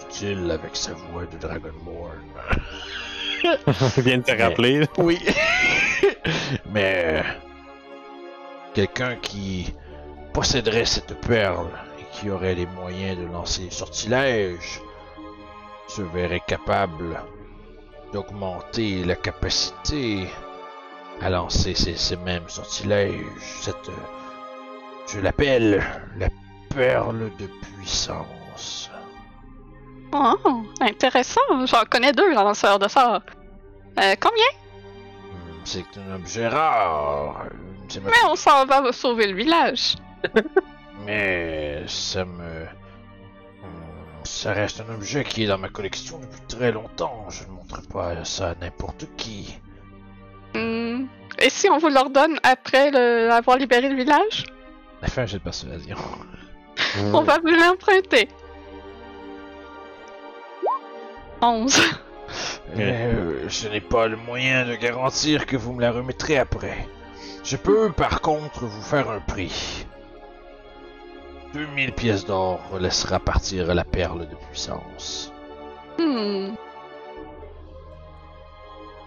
Dit-il avec sa voix de Dragonborn. il vient de te rappeler. Oui. Mais euh, quelqu'un qui posséderait cette perle et qui aurait les moyens de lancer sortilèges se verrait capable d'augmenter la capacité à lancer ces, ces mêmes sortilèges. Cette, euh, je l'appelle la perle de puissance. Oh, intéressant. J'en connais deux lanceurs de sorts. Euh, combien? C'est un objet rare. Mais on s'en va sauver le village. Mais ça me. Hmm, Ça reste un objet qui est dans ma collection depuis très longtemps. Je ne montre pas ça à n'importe qui. Hmm. Et si on vous l'ordonne après le- avoir libéré le village? Fais un jet de persuasion. On va vous l'emprunter. 11. Mais euh, je n'ai pas le moyen de garantir que vous me la remettrez après. Je peux par contre vous faire un prix. 2000 pièces d'or laissera partir la perle de puissance. Hmm.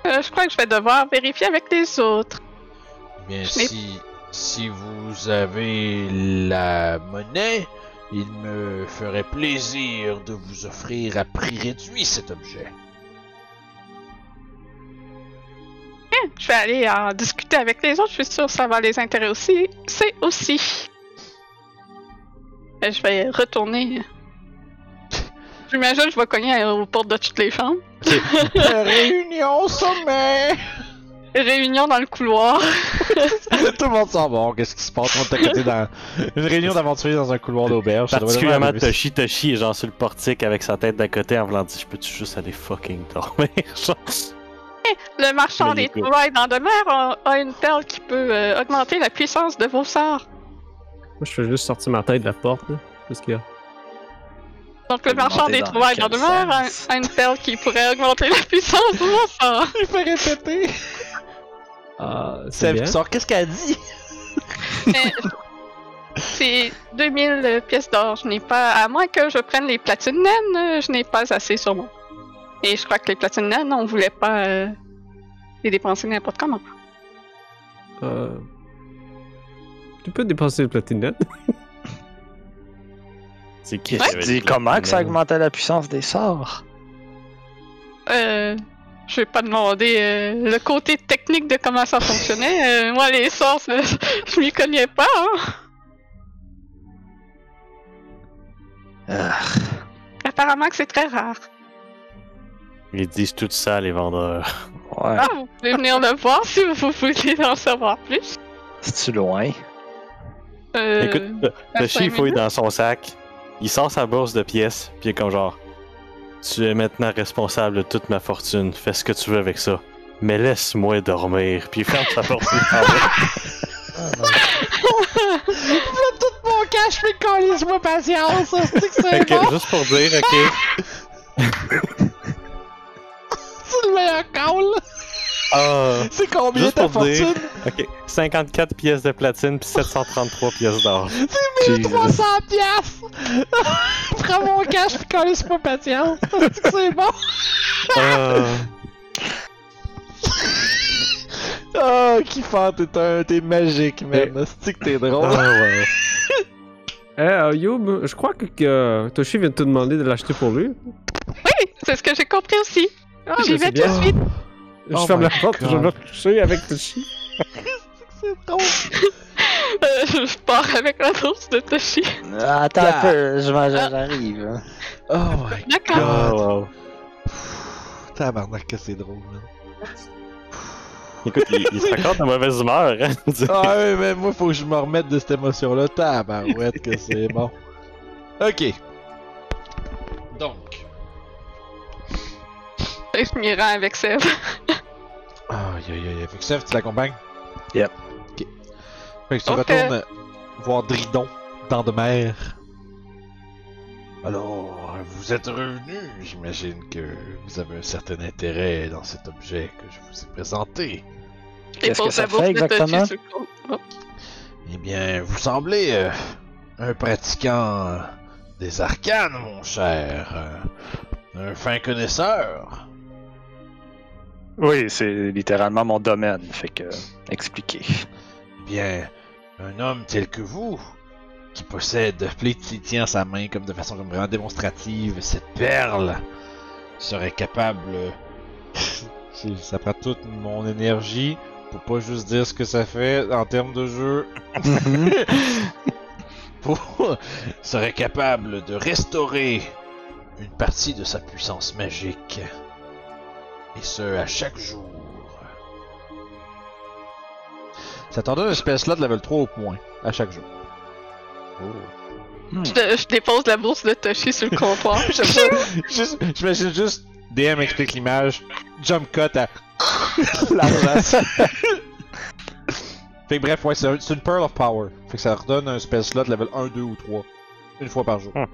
Euh, je crois que je vais devoir vérifier avec les autres. Eh Bien, si, si vous avez la monnaie, il me ferait plaisir de vous offrir à prix réduit cet objet. Je vais aller en discuter avec les autres. Je suis sûre que ça va les intéresser aussi. C'est aussi. Euh, Je vais retourner. J'imagine que je vais cogner aux portes de toutes les chambres. Réunion sommet! Réunion dans le couloir. Tout le monde s'en va. Qu'est-ce qui se passe? On est à côté dans une réunion d'aventuriers dans un couloir d'auberge. Particulièrement. Toshi, Toshi est genre sur le portique avec sa tête d'à côté en voulant dire Je peux-tu juste aller fucking dormir? Genre, Le marchand des trouvailles dans de mer a, a une perle qui peut euh, augmenter la puissance de vos sorts. Moi, je fais juste sortir ma tête de la porte, là. Qu'est-ce qu'il y a? Donc le marchand des trouvailles dans de mer a, une perle qui pourrait augmenter la puissance de vos sorts. Il fait répéter. Ah, c'est sort. Qu'est-ce qu'elle dit? C'est 2000 pièces d'or. Je n'ai pas, à moins que je prenne les platines naines, euh, je n'ai pas assez sur moi. Et je crois que les platines naines, on voulait pas euh, les dépenser n'importe comment. Euh... Tu peux dépenser le platine C'est qui Ouais. dis dit comment que ça augmentait la puissance des sorts? Euh, je vais pas demander euh, le côté technique de comment ça fonctionnait. Euh, moi, les sorts, ça- je m'y connais pas. Hein. Ah, Apparemment que c'est très rare. Ils disent tout ça, les vendeurs. ouais, Ah, vous pouvez venir le voir si vous voulez en savoir plus. c'est-tu loin? Euh, Écoute, cinq il fouille minutes. dans son sac. Il sort sa bourse de pièces, puis il est comme genre Tu es maintenant responsable de toute ma fortune. Fais ce que tu veux avec ça. Mais laisse-moi dormir. Puis ferme sa porte. va. tout mon cash, mais calisse-moi patience. C'est que Fait c'est que, bon. juste pour dire, ok. C'est le meilleur call. Ah, C'est combien Juste ta dire- fortune? ok. 54 pièces de platine, puis 733 pièces d'or. 300 piastres! Prends mon cash pis calisse-moi patience. C'est que c'est bon. Ah. Oh, kiffant, t'es un, t'es magique, man. C'est que t'es drôle? Ah, ouais. Eh, euh, je crois que, que Toshi vient de te demander de l'acheter pour lui. Oui, c'est ce que j'ai compris aussi. Ah, J'y mais vais c'est tout de suite. Je Oh ferme la porte, je God. vais me coucher avec Toshi. C'est drôle. Euh, je pars avec la bourse de Toshi. Attends Ah. un peu, je m'en- j'arrive. hein. Oh my D'accord. Ah, wow. Tabarnak que c'est drôle, man. Écoute, il, il raconte de mauvaise humeur. Hein? Ah ouais, mais moi, faut que je me remette de cette émotion-là. Tabarouette que c'est bon. Ok. Rends avec Seb. Aïe aïe aïe. Fait que Seth, tu l'accompagnes? Yep. Ok. Fait que tu retournes voir Dridon dans de mer. Alors, vous êtes revenu. J'imagine que vous avez un certain intérêt dans cet objet que je vous ai présenté. Qu'est-ce que ça fait exactement? sur le compte. Oh. Eh bien, vous semblez euh, un pratiquant des arcanes, mon cher. euh, un fin connaisseur. Oui, c'est littéralement mon domaine, fait que expliquez. Bien, un homme tel que vous, qui possède, il tient sa main comme de façon vraiment démonstrative, cette perle, serait capable. ça prend toute mon énergie pour pas juste dire ce que ça fait en termes de jeu. serait capable de restaurer une partie de sa puissance magique. Et ce, à chaque jour. Ça t'en donne un spell slot level 3 au point, à chaque jour. Hmm. Je, je dépose la bourse de Toshi sur le comptoir. J'imagine juste DM explique l'image, jump cut à l'argent. fait que bref, ouais, c'est un- une Pearl of Power. Fait que ça redonne un spell slot level 1, 2 ou 3. Une fois par jour. Hmm.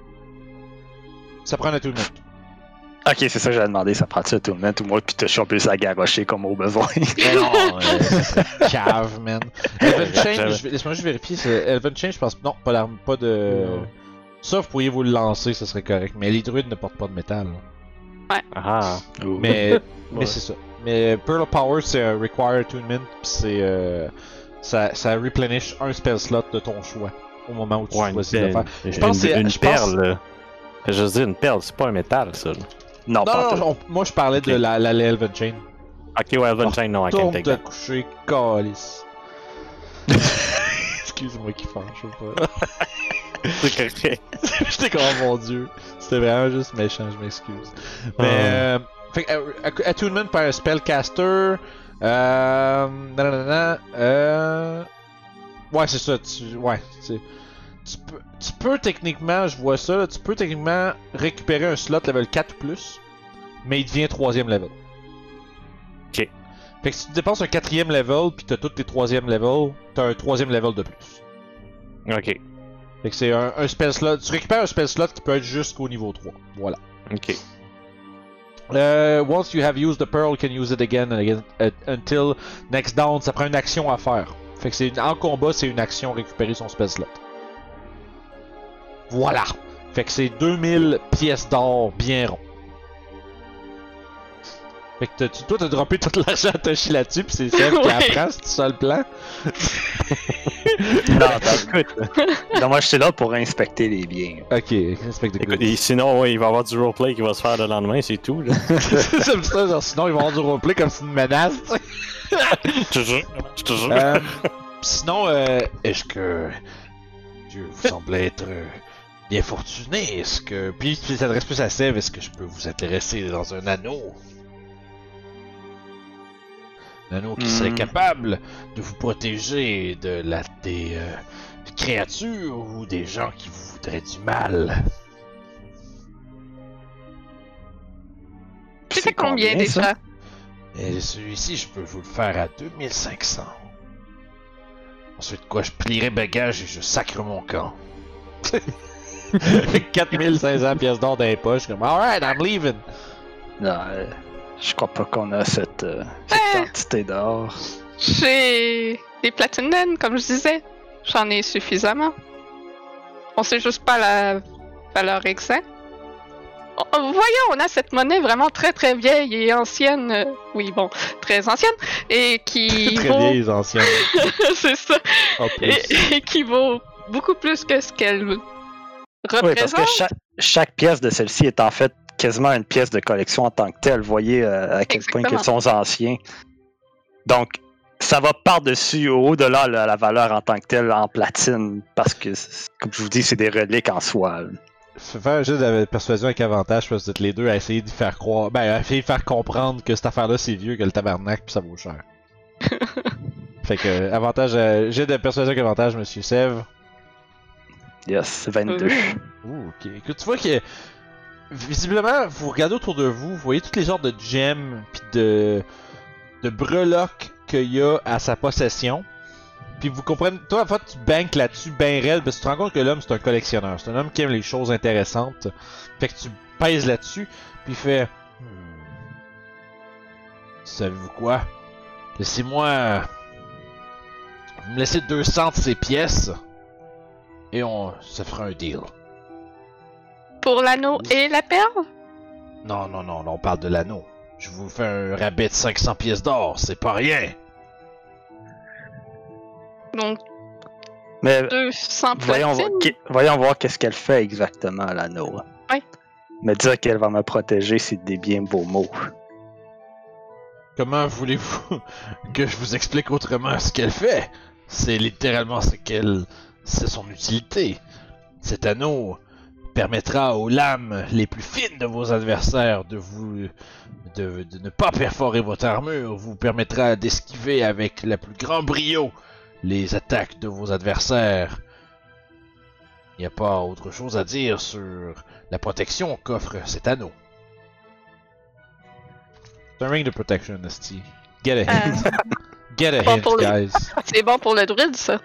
Ça prend un tout minute. Ok, c'est ça que j'avais demandé, ça prend-tu un tournament ou moi, puis Toshi, on peut s'agarocher comme au besoin? Mais non, euh, ça cave, man. Elven Chain, J'avais- je vais- laisse-moi juste vérifier. c'est- Elven Chain, je pense. Non, pas d'arme, pas de. Non. Ça, vous pourriez vous le lancer, ça serait correct. Mais les druides ne portent pas de métal. là. Ah. Mais, mais Ouais. c'est ça. Mais Pearl of Power, c'est un Require Attunement, pis c'est. Euh, ça, ça replenish un spell slot de ton choix au moment où tu Ouais, choisis de le faire. Je pense une, que c'est- une je pense- perle. là. Fait que Je veux dire, une perle, c'est pas un métal, ça. Non, Non, pas non, moi je parlais de la, la, la Elven Chain. Ok, ouais, Elven Chain, non, I can't Tourne take de that. coucher, calice. Excuse-moi qui fâche, je sais pas. C'est correct. J'étais comme, oh mon dieu. C'était vraiment juste méchant, je m'excuse. Mais, Ah. euh, fait que, euh, attunement par un spellcaster. Euh. nanana, euh. Ouais, c'est ça. Tu, ouais, c'est. Tu peux, tu peux techniquement, je vois ça, là, tu peux techniquement récupérer un slot level 4 ou plus, mais il devient troisième level. Ok. Fait que si tu dépenses un quatrième level, puis t'as tous tes troisième level, t'as un troisième level de plus. Ok, Fait que c'est un, un spell slot. Tu récupères un spell slot qui peut être jusqu'au niveau 3. Voilà. ok. Euh, once you have used the pearl, you can use it again and again uh, until next down. Ça prend une action à faire. Fait que c'est une- en combat, c'est une action récupérer son spell slot. Voilà. Fait que c'est 2000 pièces d'or bien rond. Fait que t'as- tu, toi, t'as droppé tout l'argent à Toshi là-dessus, pis c'est Seb qui apprend, c'est ça le plan. Non, attends, écoute. Non, moi, j'étais là pour inspecter les biens. Ok, Écoute, good. et sinon, ouais, il va y avoir du roleplay qui va se faire le lendemain, c'est tout, là. J'aime ça, genre, sinon ils vont avoir du roleplay comme c'est une menace, tu sais. Te jure. Euh, sinon, euh, est-ce que Dieu vous semble être euh, bien fortuné Est-ce que puis il s'adresse plus à Sève, est-ce que je peux vous intéresser dans un anneau? Un anneau qui serait Hmm. capable de vous protéger de la des euh, créatures ou des gens qui vous voudraient du mal. C'était combien déjà? Et celui-ci, je peux vous le faire à 2500. Ensuite, quoi, je plierai bagage et je sacre mon camp. 4500 pièces d'or dans les poches, comme alright, I'm leaving. Non, euh, je crois pas qu'on a cette, euh, cette Ouais. quantité d'or. J'ai des platines naines, comme je disais. J'en ai suffisamment. On sait juste pas la valeur exacte. Oh, oh, voyons, on a cette monnaie vraiment très très vieille et ancienne. euh, oui, bon, très ancienne. Et qui Très vaut. vieilles anciennes. C'est ça. En plus. Et, et qui vaut beaucoup plus que ce qu'elle Oui, parce que chaque, chaque pièce de celle-ci est en fait quasiment une pièce de collection en tant que telle. Vous voyez euh, à quel point qu'ils sont anciens. Donc, ça va par-dessus, au-delà de la valeur en tant que telle en platine, parce que, comme je vous dis, c'est des reliques en soi. faire un jeu de persuasion avec avantage parce que vous êtes les deux à essayer de faire croire. Ben, à essayer de faire comprendre que cette affaire-là c'est vieux, que le tabarnak, puis ça vaut cher. fait que, euh, avantage, à- j'ai de persuasion avec avantage, monsieur Sev. Yes, 22. Ouh, ok. Écoute, tu vois que visiblement, vous regardez autour de vous, vous voyez tous les genres de gems puis de de breloques qu'il y a à sa possession. Puis vous comprenez, toi en fait tu banques là-dessus ben raide parce que tu te rends compte que l'homme c'est un collectionneur, c'est un homme qui aime les choses intéressantes. Fait que tu pèses là-dessus puis il fait Hmm. Savez-vous quoi? Laissez-moi vous me laissez 200 de ces pièces et on se fera un deal. Pour l'anneau et la perle? Non, non, non, non, on parle de l'anneau. Je vous fais un rabais de 500 pièces d'or, c'est pas rien. Donc Mais 200 voyons, qui- voyons voir qu'est-ce qu'elle fait exactement, l'anneau. Ouais. Mais dire qu'elle va me protéger, c'est des bien beaux mots. Comment voulez-vous que je vous explique autrement ce qu'elle fait? C'est littéralement ce qu'elle. C'est son utilité. Cet anneau permettra aux lames les plus fines de vos adversaires de vous. de, de ne pas perforer votre armure, vous permettra d'esquiver avec la plus grand brio les attaques de vos adversaires. Il n'y a pas autre chose à dire sur la protection qu'offre cet anneau. C'est un ring de protection, Nasty. Get a hint. Euh, Get a pas hint, pour les- guys. c'est bon pour le druide, ça.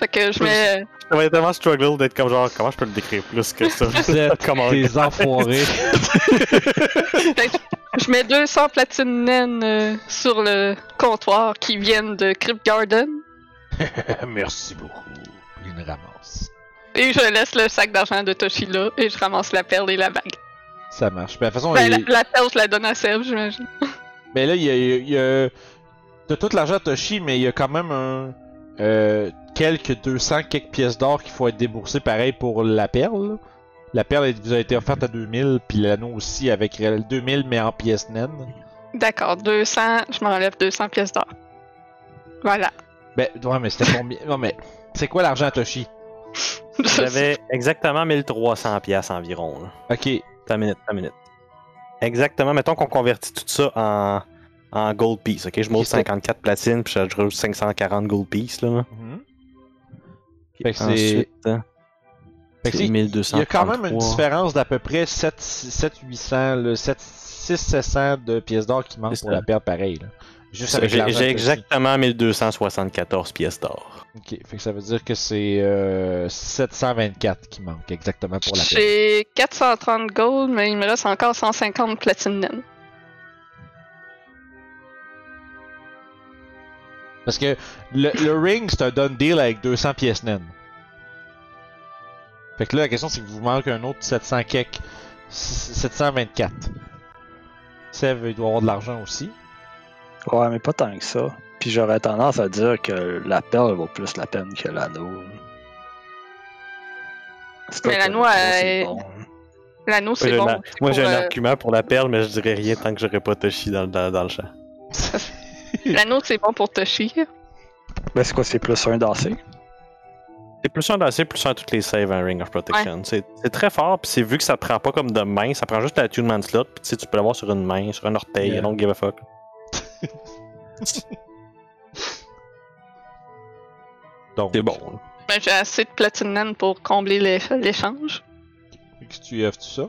Fait que je mets. Ça va tellement struggle d'être comme genre, comment je peux le décrire plus que ça? Vous êtes Comment- des enfoirés. Je mets 200 platines naines euh, sur le comptoir qui viennent de Crypt Garden. Merci beaucoup. Il me ramasse. Et je laisse le sac d'argent de Toshi là et je ramasse la perle et la bague. Ça marche. Ben, de toute façon, Ben, la, il- la perle, je la donne à Seb, j'imagine. ben là, il y a. il y a- T'as tout l'argent à Toshi, mais il y a quand même un. Euh, quelques 200, quelques pièces d'or qu'il faut être déboursé pareil pour la perle. La perle elle vous a été offerte à 2000, puis l'anneau aussi avec réel- 2000 mais en pièces naines. D'accord, 200, je m'enlève 200 pièces d'or. Voilà. Ben, ouais, mais c'était combien Non, mais c'est quoi l'argent à Toshi? J'avais exactement 1300 pièces environ. là. Ok, T'as une minute, t'as une minute. Exactement, mettons qu'on convertit tout ça en, en gold piece, ok? Je monte Ok, c'est- 54 platines, puis je rajoute 540 gold piece, là. Fait que c'est c'est- 1233. Il y a quand même une différence d'à peu près 7, 7 800, le 7, 6 700 de pièces d'or qui manquent pour la perte pareil. Là. Juste J'ai exactement 1274 pièces d'or. Ok, fait que ça veut dire que c'est euh, 724 qui manquent exactement pour la perte. J'ai 430 gold, mais il me reste encore 150 platines Parce que le, le ring c'est un done deal avec 200 pièces naines. Fait que là la question c'est que vous manque un autre 700 kek. 724. Sev il doit avoir de l'argent aussi. Ouais, mais pas tant que ça. Puis j'aurais tendance à dire que la perle vaut plus la peine que l'anneau. Mais pas l'anneau, que- elle- c'est bon. L'anneau, c'est Moi, j'ai bon. Moi, j'ai un euh, argument pour la perle, mais je dirais rien tant que j'aurais pas Toshi dans, dans, dans le champ. L'anneau, c'est bon pour Toshi. Ben, c'est quoi, c'est plus un dansé? C'est plus un d'assez, plus un à toutes les saves un Ring of Protection. C'est c'est très fort, puis c'est vu que ça prend pas comme de main, ça prend juste la Tune Man Slot, puis tu sais, tu peux l'avoir sur une main, sur un orteil, Yeah. I don't give a fuck. Donc, C'est bon. Ben, j'ai assez de platine naine pour combler les- l'échange. Est-ce que tu offres tout ça?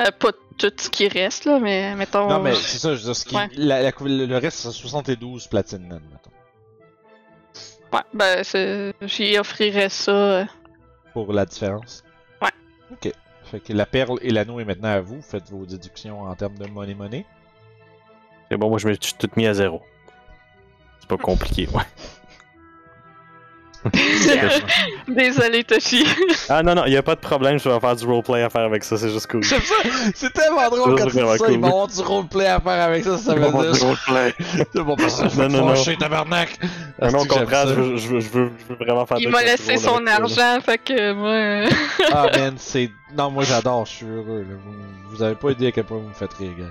Euh, pas tout ce qui reste, là, mais mettons. Non, mais c'est ça, je veux dire, ce qui, Ouais. la- la- le reste, c'est 72 platines mettons. Ouais, ben, c'est- j'y offrirais ça. euh, Pour la différence. Ouais. Ok. Fait que la perle et l'anneau est maintenant à vous. Faites vos déductions en termes de money-money. C'est bon, moi je me suis tout mis à zéro. C'est pas compliqué, ouais. Désolé, Toshi. Ah non, non, y a pas de problème, je vais faire du roleplay à faire avec ça, c'est juste cool. J'aime ça! C'est tellement drôle Ça, quand c'est tu dis ça. Ils cool. vont avoir du roleplay à faire avec ça. Ça veut dire. du roleplay. C'est mon personnage. Non, Non, non, non, non. non. tabarnak! Ah non, au contraire, je veux, je, veux, je, veux, je veux vraiment faire Il m'a laissé drôle son argent, fait que moi. euh, Ah, man, c'est. Non, moi j'adore, je suis heureux. là. Vous, vous avez pas idée à quel point vous me faites rire, guys.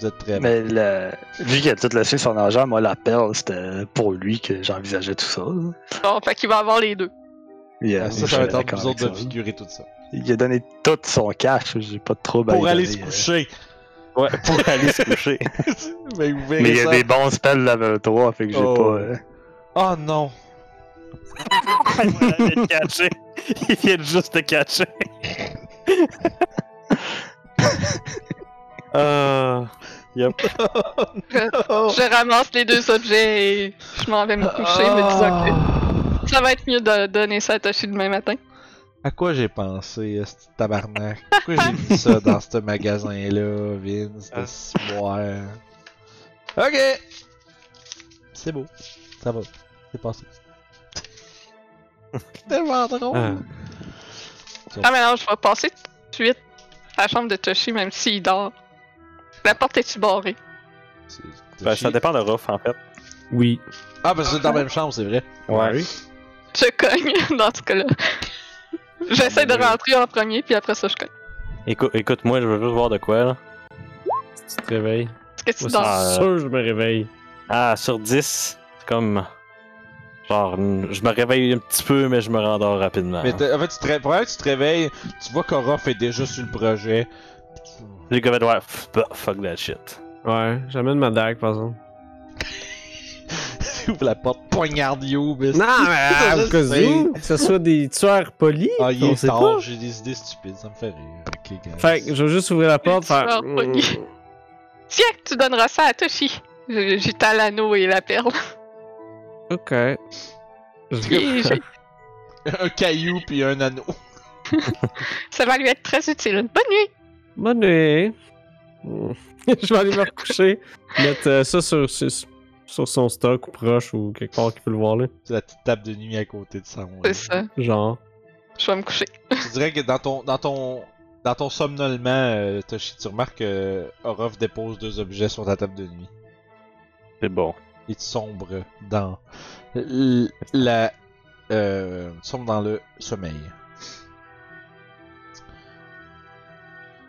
Vous êtes très. Mais le... vu qu'il a tout laissé son argent, moi, la perle, c'était pour lui que j'envisageais tout ça. là. Bon, fait qu'il va avoir les deux. Il a- Ah, ça, je ça va suis être entre d'accord vous autres avec de figurer tout ça. Il a donné tout son cash, j'ai pas de trouble à Pour lui aller donner, se euh, coucher. Ouais, pour aller se coucher. Mais vous verrez Mais il y a ça. des bons spells level 3, fait que j'ai Oh. pas. euh, Oh non! Il vient de catcher. Il vient de juste de catcher. Ah. Yep. Je ramasse les deux objets et je m'en vais me coucher, me disant que ça va être mieux de donner ça à Toshi demain matin. À quoi j'ai pensé, ce tabarnak? Pourquoi j'ai mis ça dans ce magasin-là, Vince, de Ah. soir? Ok! C'est beau. Ça va. C'est passé. Tellement drôle! Ah. Ah, mais non, je vais passer tout de suite à la chambre de Toshi, même s'il dort. La porte est-tu barrée? Ben, ça dépend de Ruff, en fait. Oui. Ah, parce que c'est dans la même chambre, c'est vrai. Ouais. Je cogne dans ce cas-là. J'essaie de oui. rentrer en premier, puis après ça, je cogne. Écoute, écoute, moi, je veux juste voir de quoi, là. Si tu te réveilles. Est-ce que tu Moi, dors? Ah, c'est sûr je me réveille. Ah, sur 10, c'est comme. Genre, je me réveille un petit peu, mais je me rendors rapidement. Mais en fait, tu te, ré- pour vrai, tu te réveilles, tu vois qu'Orof est déjà sur le projet. Les gars, ouais, fuck that shit. Ouais, j'amène ma dague, par exemple. Tu ouvres la porte, poignarde You, mais Non, mais au cas où, que ce soit des tueurs polis, Ah, il on est sait tard, j'ai des idées stupides, ça me fait rire. Ok, gars. Fait que je vais juste ouvrir la porte, faire... polis. Tiens, tu donneras ça à Toshi. J- J'étale l'anneau et la perle. Ok. J'ai- un caillou puis un anneau. ça va lui être très utile. Bonne nuit! Bonne nuit. Hmm. je vais aller me recoucher. Mettre euh, ça sur, sur, sur son stock ou proche ou quelque part qu'il peut le voir là. C'est la petite table de nuit à côté de ça. C'est ça. Genre. Je vais me coucher. Je dirais que dans ton dans ton dans ton somnolement, euh, Toshi, tu remarques que Orof dépose deux objets sur ta table de nuit. C'est bon. Et tu sombres dans l- la euh, tu sombres dans le sommeil.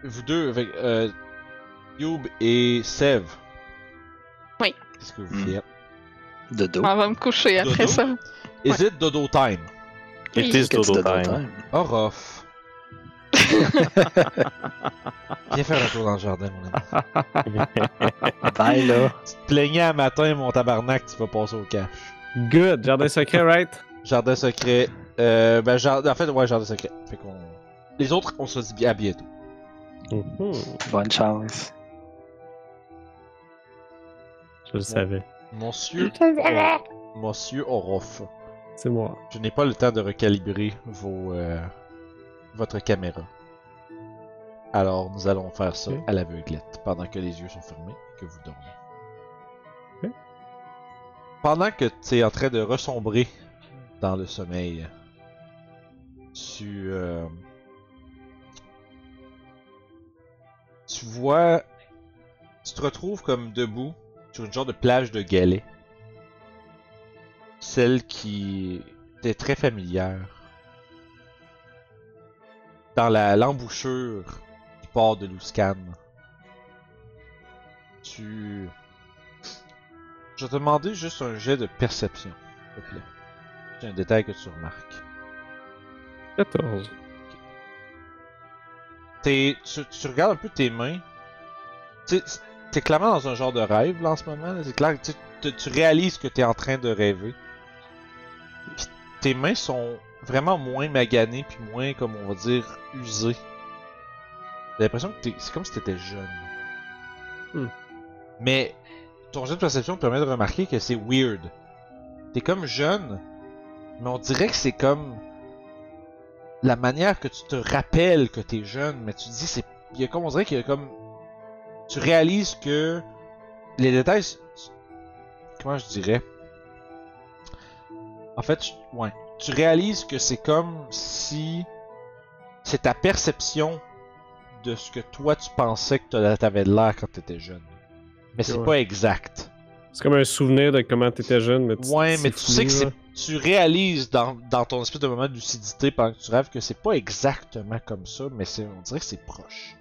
Vous deux, avec euh, Youb et Sev. Oui. Qu'est-ce que vous Hmm. faites? De dos. On va me coucher après Dodo? ça. Is it dodo time? It is dodo time. Orof. Viens faire un tour dans le jardin, mon ami. Bye là. Tu te plaignais à matin, mon tabarnak, tu vas passer au cash. Good. Jardin secret, right? Jardin secret. Euh, ben, jardin, en fait, ouais, jardin secret. Fait qu'on. Les autres, on se dit à bientôt. Mhm. Bonne chance. Je le savais. Monsieur. Monsieur Orof. C'est moi. Je n'ai pas le temps de recalibrer vos, euh, votre caméra. Alors, nous allons faire ça à l'aveuglette, pendant que les yeux sont fermés, que vous dormez. Pendant que tu es en train de ressombrer dans le sommeil, tu, euh, tu vois, tu te retrouves comme debout sur une genre de plage de galets celle qui était très familière. Dans la l'embouchure qui part de Luscan. Tu. Je vais te demander juste un jet de perception, s'il te plaît. C'est un détail que tu remarques. 14. T'es, tu, tu regardes un peu tes mains. Tu clairement dans un genre de rêve là en ce moment. C'est clair que tu, tu- tu réalises que t'es en train de rêver. Puis tes mains sont vraiment moins maganées puis moins, comme on va dire, usées. J'ai l'impression que t'es, c'est comme si t'étais jeune. Hmm. Mais ton jet de perception te permet de remarquer que c'est weird. T'es comme jeune, mais on dirait que c'est comme la manière que tu te rappelles que t'es jeune, mais tu te dis c'est, il y a comme on dirait qu'il y a comme, tu réalises que les détails, comment je dirais, en fait, tu- ouais, tu réalises que c'est comme si c'est ta perception de ce que toi tu pensais que t'a- t'avais de l'air quand t'étais jeune, mais c'est Ouais. pas exact. C'est comme un souvenir de comment t'étais jeune, mais tu Ouais, mais tu sais que c'est. Tu réalises dans, dans ton espèce de moment de lucidité pendant que tu rêves que c'est pas exactement comme ça, mais c'est, on dirait que c'est proche.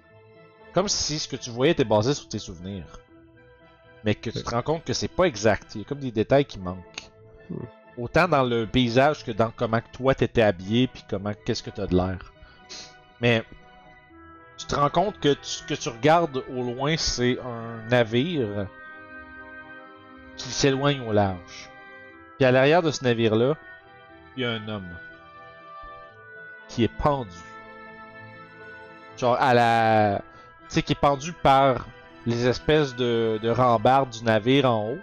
Comme si ce que tu voyais était basé sur tes souvenirs. Mais que tu te rends compte que c'est pas exact. Il y a comme des détails qui manquent. Hmm. Autant dans le paysage que dans comment que toi t'étais habillé puis comment qu'est-ce que t'as de l'air. Mais tu te rends compte que ce que tu regardes au loin, c'est un navire qui s'éloigne au large. Puis à l'arrière de ce navire-là, il y a un homme qui est pendu. Genre à la... Tu sais, qui est pendu par les espèces de, de rambardes du navire en haut.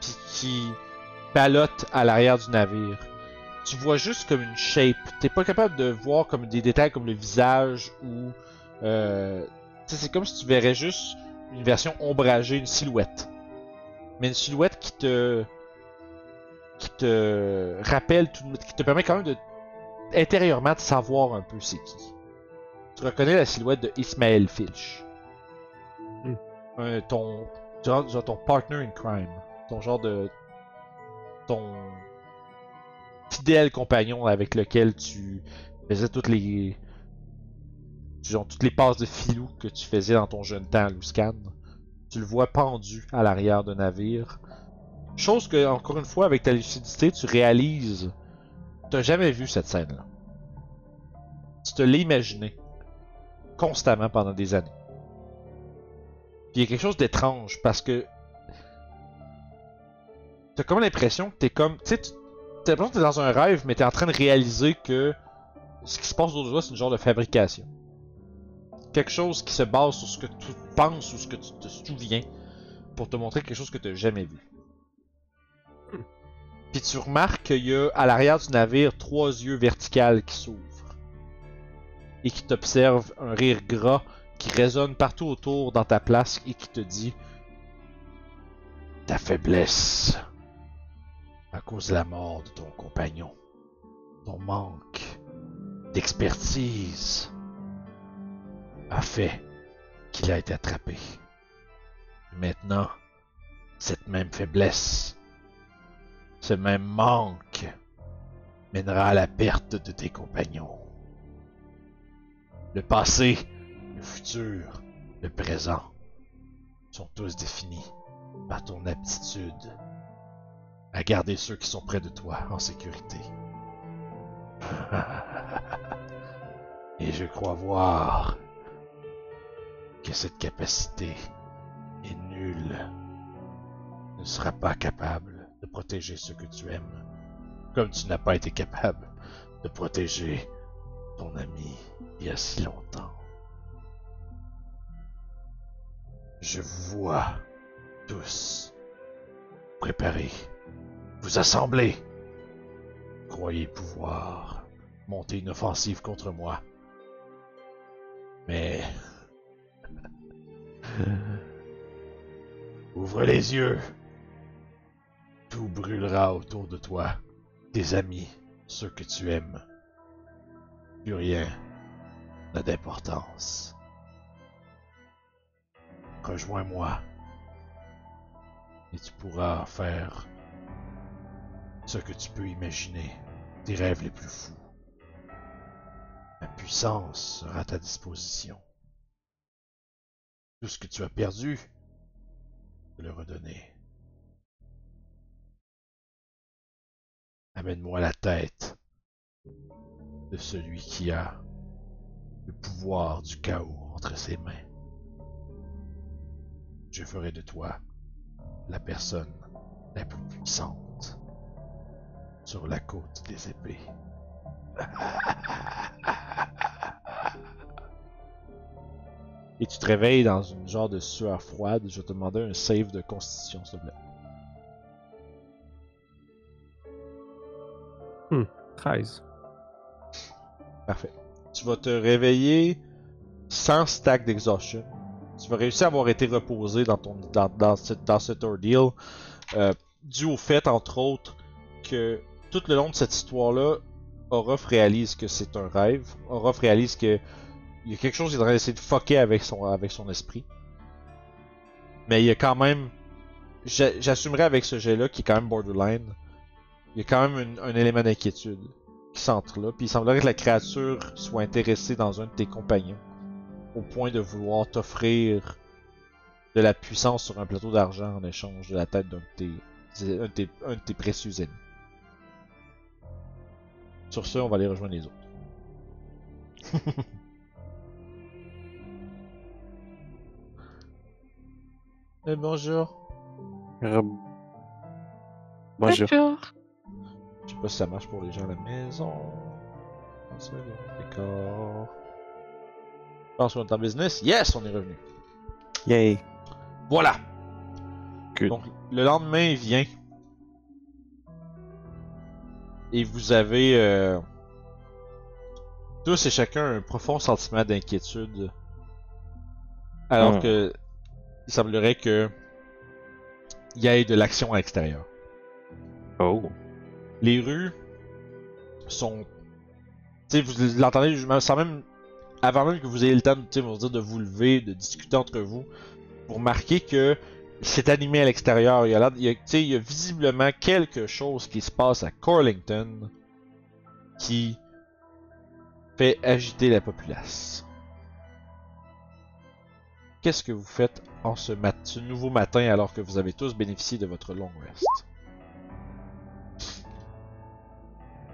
Puis qui ballotte à l'arrière du navire. Tu vois juste comme une shape. T'es pas capable de voir comme des détails comme le visage ou... Euh, c'est comme si tu verrais juste une version ombragée, une silhouette. Mais une silhouette qui te... qui te rappelle tout... qui te permet quand même de... intérieurement de savoir un peu c'est qui. Tu reconnais la silhouette de Ismaël Filch. Hmm. Ton, genre, genre ton partner in crime. Ton genre de. Ton fidèle compagnon avec lequel tu faisais toutes les. Genre, toutes les passes de filou que tu faisais dans ton jeune temps à Luscan. Tu le vois pendu à l'arrière d'un navire. Chose que, encore une fois, avec ta lucidité, tu réalises. T'as jamais vu cette scène-là. Tu te l'as imaginé constamment pendant des années. Puis il y a quelque chose d'étrange parce que t'as comme l'impression que t'es comme, tu sais, tu- t'as l'impression que t'es dans un rêve, mais t'es en train de réaliser que ce qui se passe toi, c'est une genre de fabrication. Quelque chose qui se base sur ce que tu penses ou ce que tu te souviens pour te montrer quelque chose que t'as jamais vu. Puis tu remarques qu'il y a à l'arrière du navire trois yeux verticales qui s'ouvrent et qui t'observe un rire gras qui résonne partout autour dans ta place et qui te dit Ta faiblesse à cause de la mort de ton compagnon, ton manque d'expertise a fait qu'il a été attrapé. Maintenant, cette même faiblesse, ce même manque mènera à la perte de tes compagnons. Le passé, le futur, le présent sont tous définis par ton aptitude à garder ceux qui sont près de toi en sécurité. Et je crois voir que cette capacité est nulle. Ne sera pas capable de protéger ceux que tu aimes, comme tu n'as pas été capable de protéger ton ami il y a si longtemps. Je vous vois tous préparés, vous assembler. Croyez pouvoir monter une offensive contre moi. Mais... Ouvre les yeux. Tout brûlera autour de toi. Tes amis, ceux que tu aimes. Plus rien n'a d'importance. Rejoins-moi. Et tu pourras faire ce que tu peux imaginer, tes rêves les plus fous. Ma puissance sera à ta disposition. Tout ce que tu as perdu, je le redonner. Amène-moi la tête de celui qui a le pouvoir du chaos entre ses mains. Je ferai de toi la personne la plus puissante sur la côte des épées. Et tu te réveilles dans une genre de sueur froide. Je te demander un save de constitution, s'il te plaît. 13. Parfait. Tu vas te réveiller sans stack d'exhaustion. Tu vas réussir à avoir été reposé dans, ton, dans, dans, dans cet ordeal. euh, dû au fait, entre autres, que tout le long de cette histoire-là, Orof réalise que c'est un rêve. Orof réalise que il y a quelque chose qui est en train d'essayer de fucker avec son, avec son esprit. Mais il y a quand même. j'a- J'assumerai avec ce jet-là, qui est quand même borderline, il y a quand même un élément d'inquiétude qui s'entre là. Puis il semblerait que la créature soit intéressée dans un de tes compagnons, au point de vouloir t'offrir de la puissance sur un plateau d'argent en échange de la tête d'un de, tes, un de tes précieux ennemis. Sur ce, on va aller rejoindre les autres. Euh, euh, bonjour. Bonjour. Bonjour. Je sais pas si ça marche pour les gens à la maison. Décor. Je pense qu'on est en business. Yes, on est revenu. Yay. Voilà. Good. Donc, le lendemain vient. Et vous avez euh, tous et chacun un profond sentiment d'inquiétude. Alors Hmm. que il semblerait que il y ait de l'action à l'extérieur. Oh. Les rues sont. Tu sais, vous l'entendez sans même. Avant même que vous ayez le temps de, dire de vous lever, de discuter entre vous, vous remarquez que c'est animé à l'extérieur. Il y a, visiblement quelque chose qui se passe à Corlington qui fait agiter la populace. Qu'est-ce que vous faites en ce, ce nouveau matin alors que vous avez tous bénéficié de votre long rest?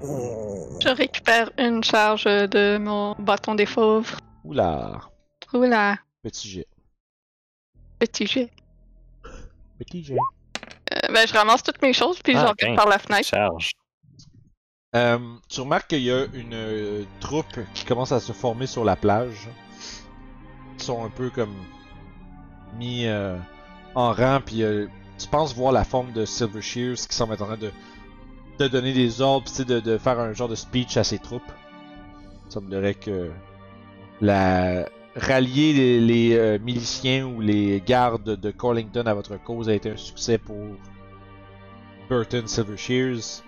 Je récupère une charge de mon bâton des fauves. Oula, Oula, petit jet. petit jet. Petit jet. Euh, ben, je ramasse toutes mes choses puis Ah, j'en ok. vais par la fenêtre. Charge. Euh, tu remarques qu'il y a une euh, troupe qui commence à se former sur la plage. Ils sont un peu comme mis euh, en rang, puis euh, tu penses voir la forme de Silver Shears qui semble être en train de, de donner des ordres, sais, de, faire un genre de speech à ses troupes. Il semblerait que la rallier les, euh, miliciens ou les gardes de Corlington à votre cause a été un succès pour Burton Silver Shears.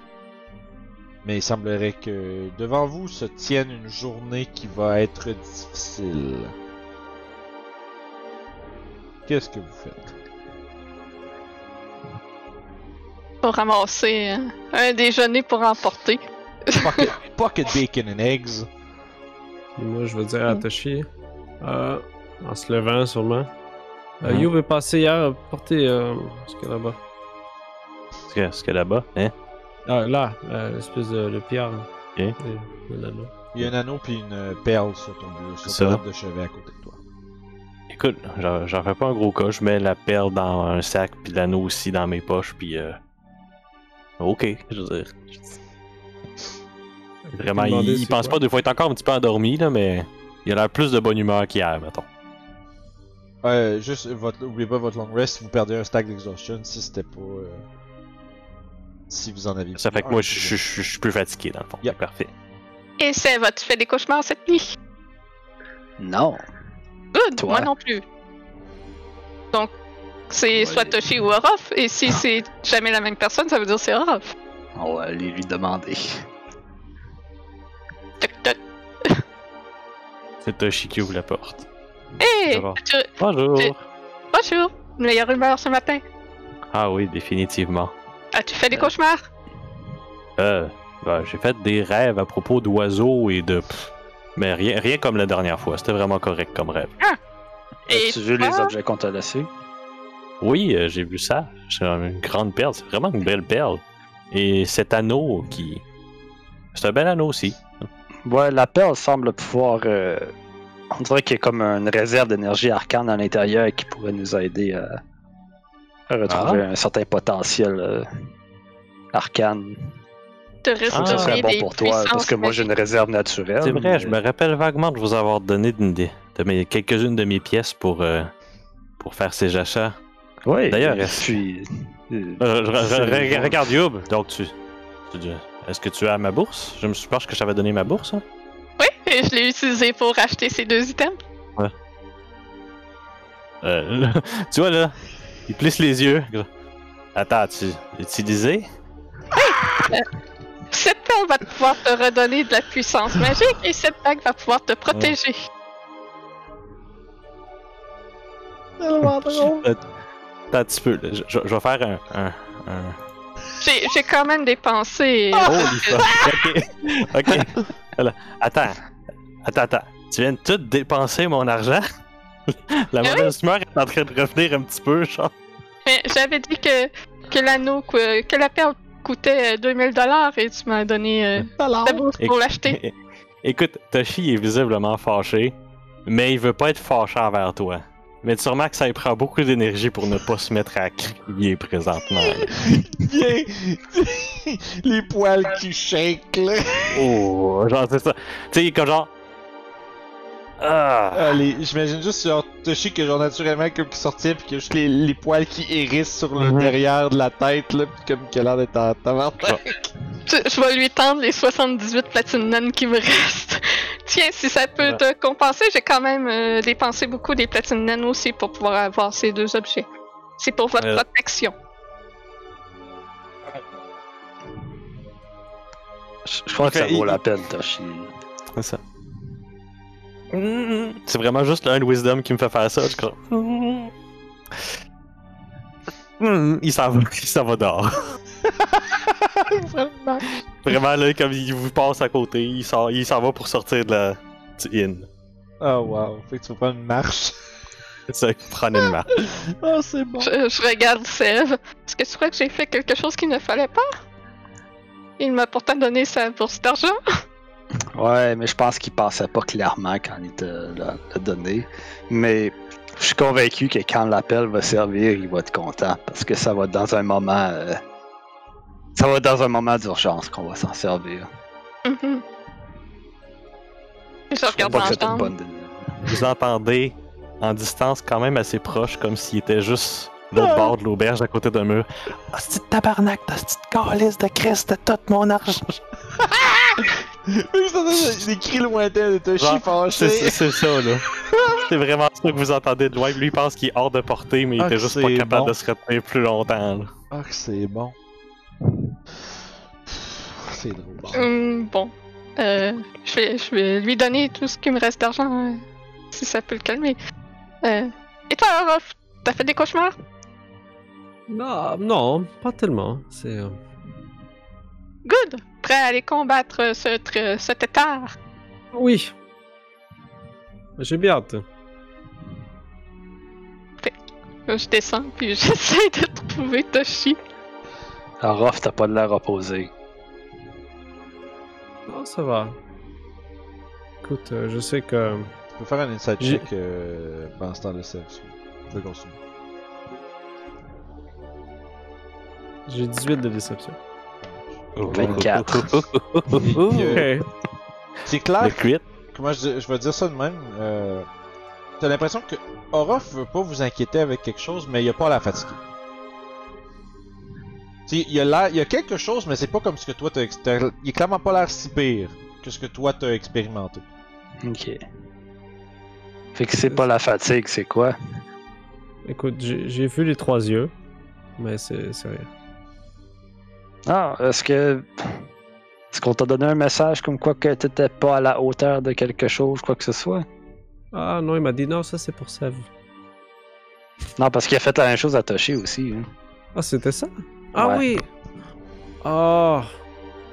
Mais il semblerait que devant vous se tienne une journée qui va être difficile. Qu'est-ce que vous faites? Pour ramasser euh, un déjeuner pour emporter. Pocket, pocket bacon and eggs. Puis moi, je vais dire à Toshi, euh, en se levant sûrement. Euh, Mhm. You veut passer hier porter euh, ce qu'il y a là-bas. Est-ce que, est-ce que là-bas, hein? Ah, là, euh, l'espèce de le pierre. là. Ok. Et- le. Il y a un anneau puis une euh, perle sur ton bureau, sur Ça. de chevet à côté de toi. Écoute, j'en j'en fais pas un gros cas, je mets la perle dans un sac, puis l'anneau aussi dans mes poches, puis euh... Ok, je veux dire. Vraiment, il, pense quoi. pas, des fois, il est encore un petit peu endormi, là, mais il a l'air plus de bonne humeur qu'hier, mettons. Ouais, juste, votre, oubliez pas votre long rest si vous perdez un stack d'exhaustion, si c'était pas... euh, Si vous en aviez Ça fait que moi, je suis plus fatigué, dans le fond. Yep. Parfait. Et c'est tu fais des cauchemars cette nuit? Non. Good, Toi? moi non plus. Donc, c'est Ouais. soit Toshi ou Orof, et si c'est jamais la même personne, ça veut dire c'est Orof. On va aller lui demander. Toc toc. C'est Toshi qui ouvre la porte. Hey! Tu- Bonjour! Tu- Bonjour! Meilleure humeur ce matin. Ah oui, définitivement. As-tu fait des cauchemars? Euh, ben, j'ai fait des rêves à propos d'oiseaux et de... Mais rien, rien comme la dernière fois, c'était vraiment correct comme rêve. Et As-tu vu les objets qu'on t'a laissés? Oui, euh, j'ai vu ça. C'est une grande perle. C'est vraiment une belle perle. Et cet anneau qui. C'est un bel anneau aussi. Ouais, la perle semble pouvoir. euh, On dirait qu'il y a comme une réserve d'énergie arcane à l'intérieur qui pourrait nous aider à, à retrouver un certain potentiel euh, arcane. Ça serait bon pour toi, parce que moi j'ai une réserve naturelle. C'est vrai, mais- je me rappelle vaguement de vous avoir donné de, de- de mes, quelques-unes de mes pièces pour, euh, pour faire ces achats. Ouais, D'ailleurs, euh, Euh, je- je- c'est- re- regarde, Youb. Donc, tu. tu- Est-ce que tu as ma bourse? Je me suis pense que je t'avais donné ma bourse. hein? Oui, et je l'ai utilisé pour acheter ces deux items. Euh, tu vois là, il plisse les yeux. Attends, tu utilisé Cette perle va pouvoir te redonner de la puissance magique et cette bague va pouvoir te protéger. Attends un petit peu. là. Je, je- je vais faire un. un, un- J'ai j'ai quand même dépensé. Oh, les fuck. Ok. Ok. Voilà. Attends. Attends, attends. Tu viens de tout dépenser mon argent? La Ah mauvaise humeur est en train de revenir un petit peu, genre. Mais j'avais dit que, que l'anneau, que, que la perle coûtait euh, 2000 dollars et tu m'as donné euh, bourse pour l'acheter. Écoute, Toshi est visiblement fâché, mais il veut pas être fâché envers toi. Mais tu remarques que ça lui prend beaucoup d'énergie pour ne pas se mettre à crier présentement. Les poils qui shake, là. Oh, genre, c'est ça. Tu sais, comme genre. Ah! Ah, les- J'imagine juste genre Toshi que genre naturellement comme qui sortait puis que juste les, les poils qui hérissent sur le Mhm. derrière de la tête là puis comme a l'air d'être en tabarnak. Je, je vais lui tendre les 78 platinum qui me restent. Tiens, si ça peut Ouais. te compenser, j'ai quand même euh, dépensé beaucoup des platinum aussi pour pouvoir avoir ces deux objets. C'est pour votre Euh. protection. Je, je crois que ça vaut il- la peine, Toshi. C'est ça. C'est vraiment juste un wisdom qui me fait faire ça, je crois. Hmm, Il s'en va, il s'en va dehors. Vraiment. Vraiment, là, comme il vous passe à côté, il s'en il s'en va pour sortir de la du inn. Oh wow, fait que tu vas prendre une marche. C'est ça, prendre une marche. Oh c'est bon. Je, je regarde Sev. Est-ce que tu crois que j'ai fait quelque chose qu'il ne fallait pas? Il m'a pourtant donné sa bourse d'argent. Ouais, mais je pense qu'il pensait pas clairement quand il te l'a donné. Mais je suis convaincu que quand l'appel va servir, il va être content. Parce que ça va être dans un moment. euh, ça va être dans un moment d'urgence qu'on va s'en servir. Mhm. Je Je regarde pas que une bonne. Vous entendez en distance quand même assez proche, comme s'il était juste de l'autre Ah. bord de l'auberge à côté de mur. Ah, c'est de tabarnak, t'as cette calice de Christ de tout mon argent. Des cris lointains de Toshi fâché. c'est- ça, là. C'est vraiment ça que vous entendez de loin. Lui, il pense qu'il est hors de portée, mais il Ah, était juste pas capable bon. de se retenir plus longtemps. là. Ah que c'est bon. C'est drôle. Hum, bon. Euh, je, vais, je vais lui donner tout ce qui me reste d'argent, euh, si ça peut le calmer. Euh, et toi, Orof, t'as fait des cauchemars? Non, non, pas tellement. C'est. euh, Good! Prêt à aller combattre ce, tr- cet étard? Oui. J'ai bien hâte. Je descends, puis j'essaie de trouver Toshi. Orof, t'as pas de l'air reposé. Non, ça va. Écoute, euh, je sais que. Tu peux faire un inside J'ai- check euh, pendant ce temps-là, c'est. Je vais continuer. J'ai 18 de déception. 24. Puis, euh, Ok. C'est clair. Comment je, je vais dire ça de même. Euh, T'as l'impression que Orof veut pas vous inquiéter avec quelque chose, mais il a pas la fatigue. T'sais, il y a il y a quelque chose, mais c'est pas comme ce que toi t'as, il est clairement pas l'air si pire que ce que toi t'as expérimenté. Ok. Fait que c'est pas la fatigue, c'est quoi? Écoute, j'ai j'ai vu les trois yeux, mais c'est c'est rien. Ah, est-ce que. Est-ce qu'on t'a donné un message comme quoi que t'étais pas à la hauteur de quelque chose, quoi que ce soit? Ah non, il m'a dit non, ça c'est pour Sev. Non, parce qu'il a fait la même chose à Toshi aussi. hein. Ah, c'était ça? Ah Ouais. oui! Oh!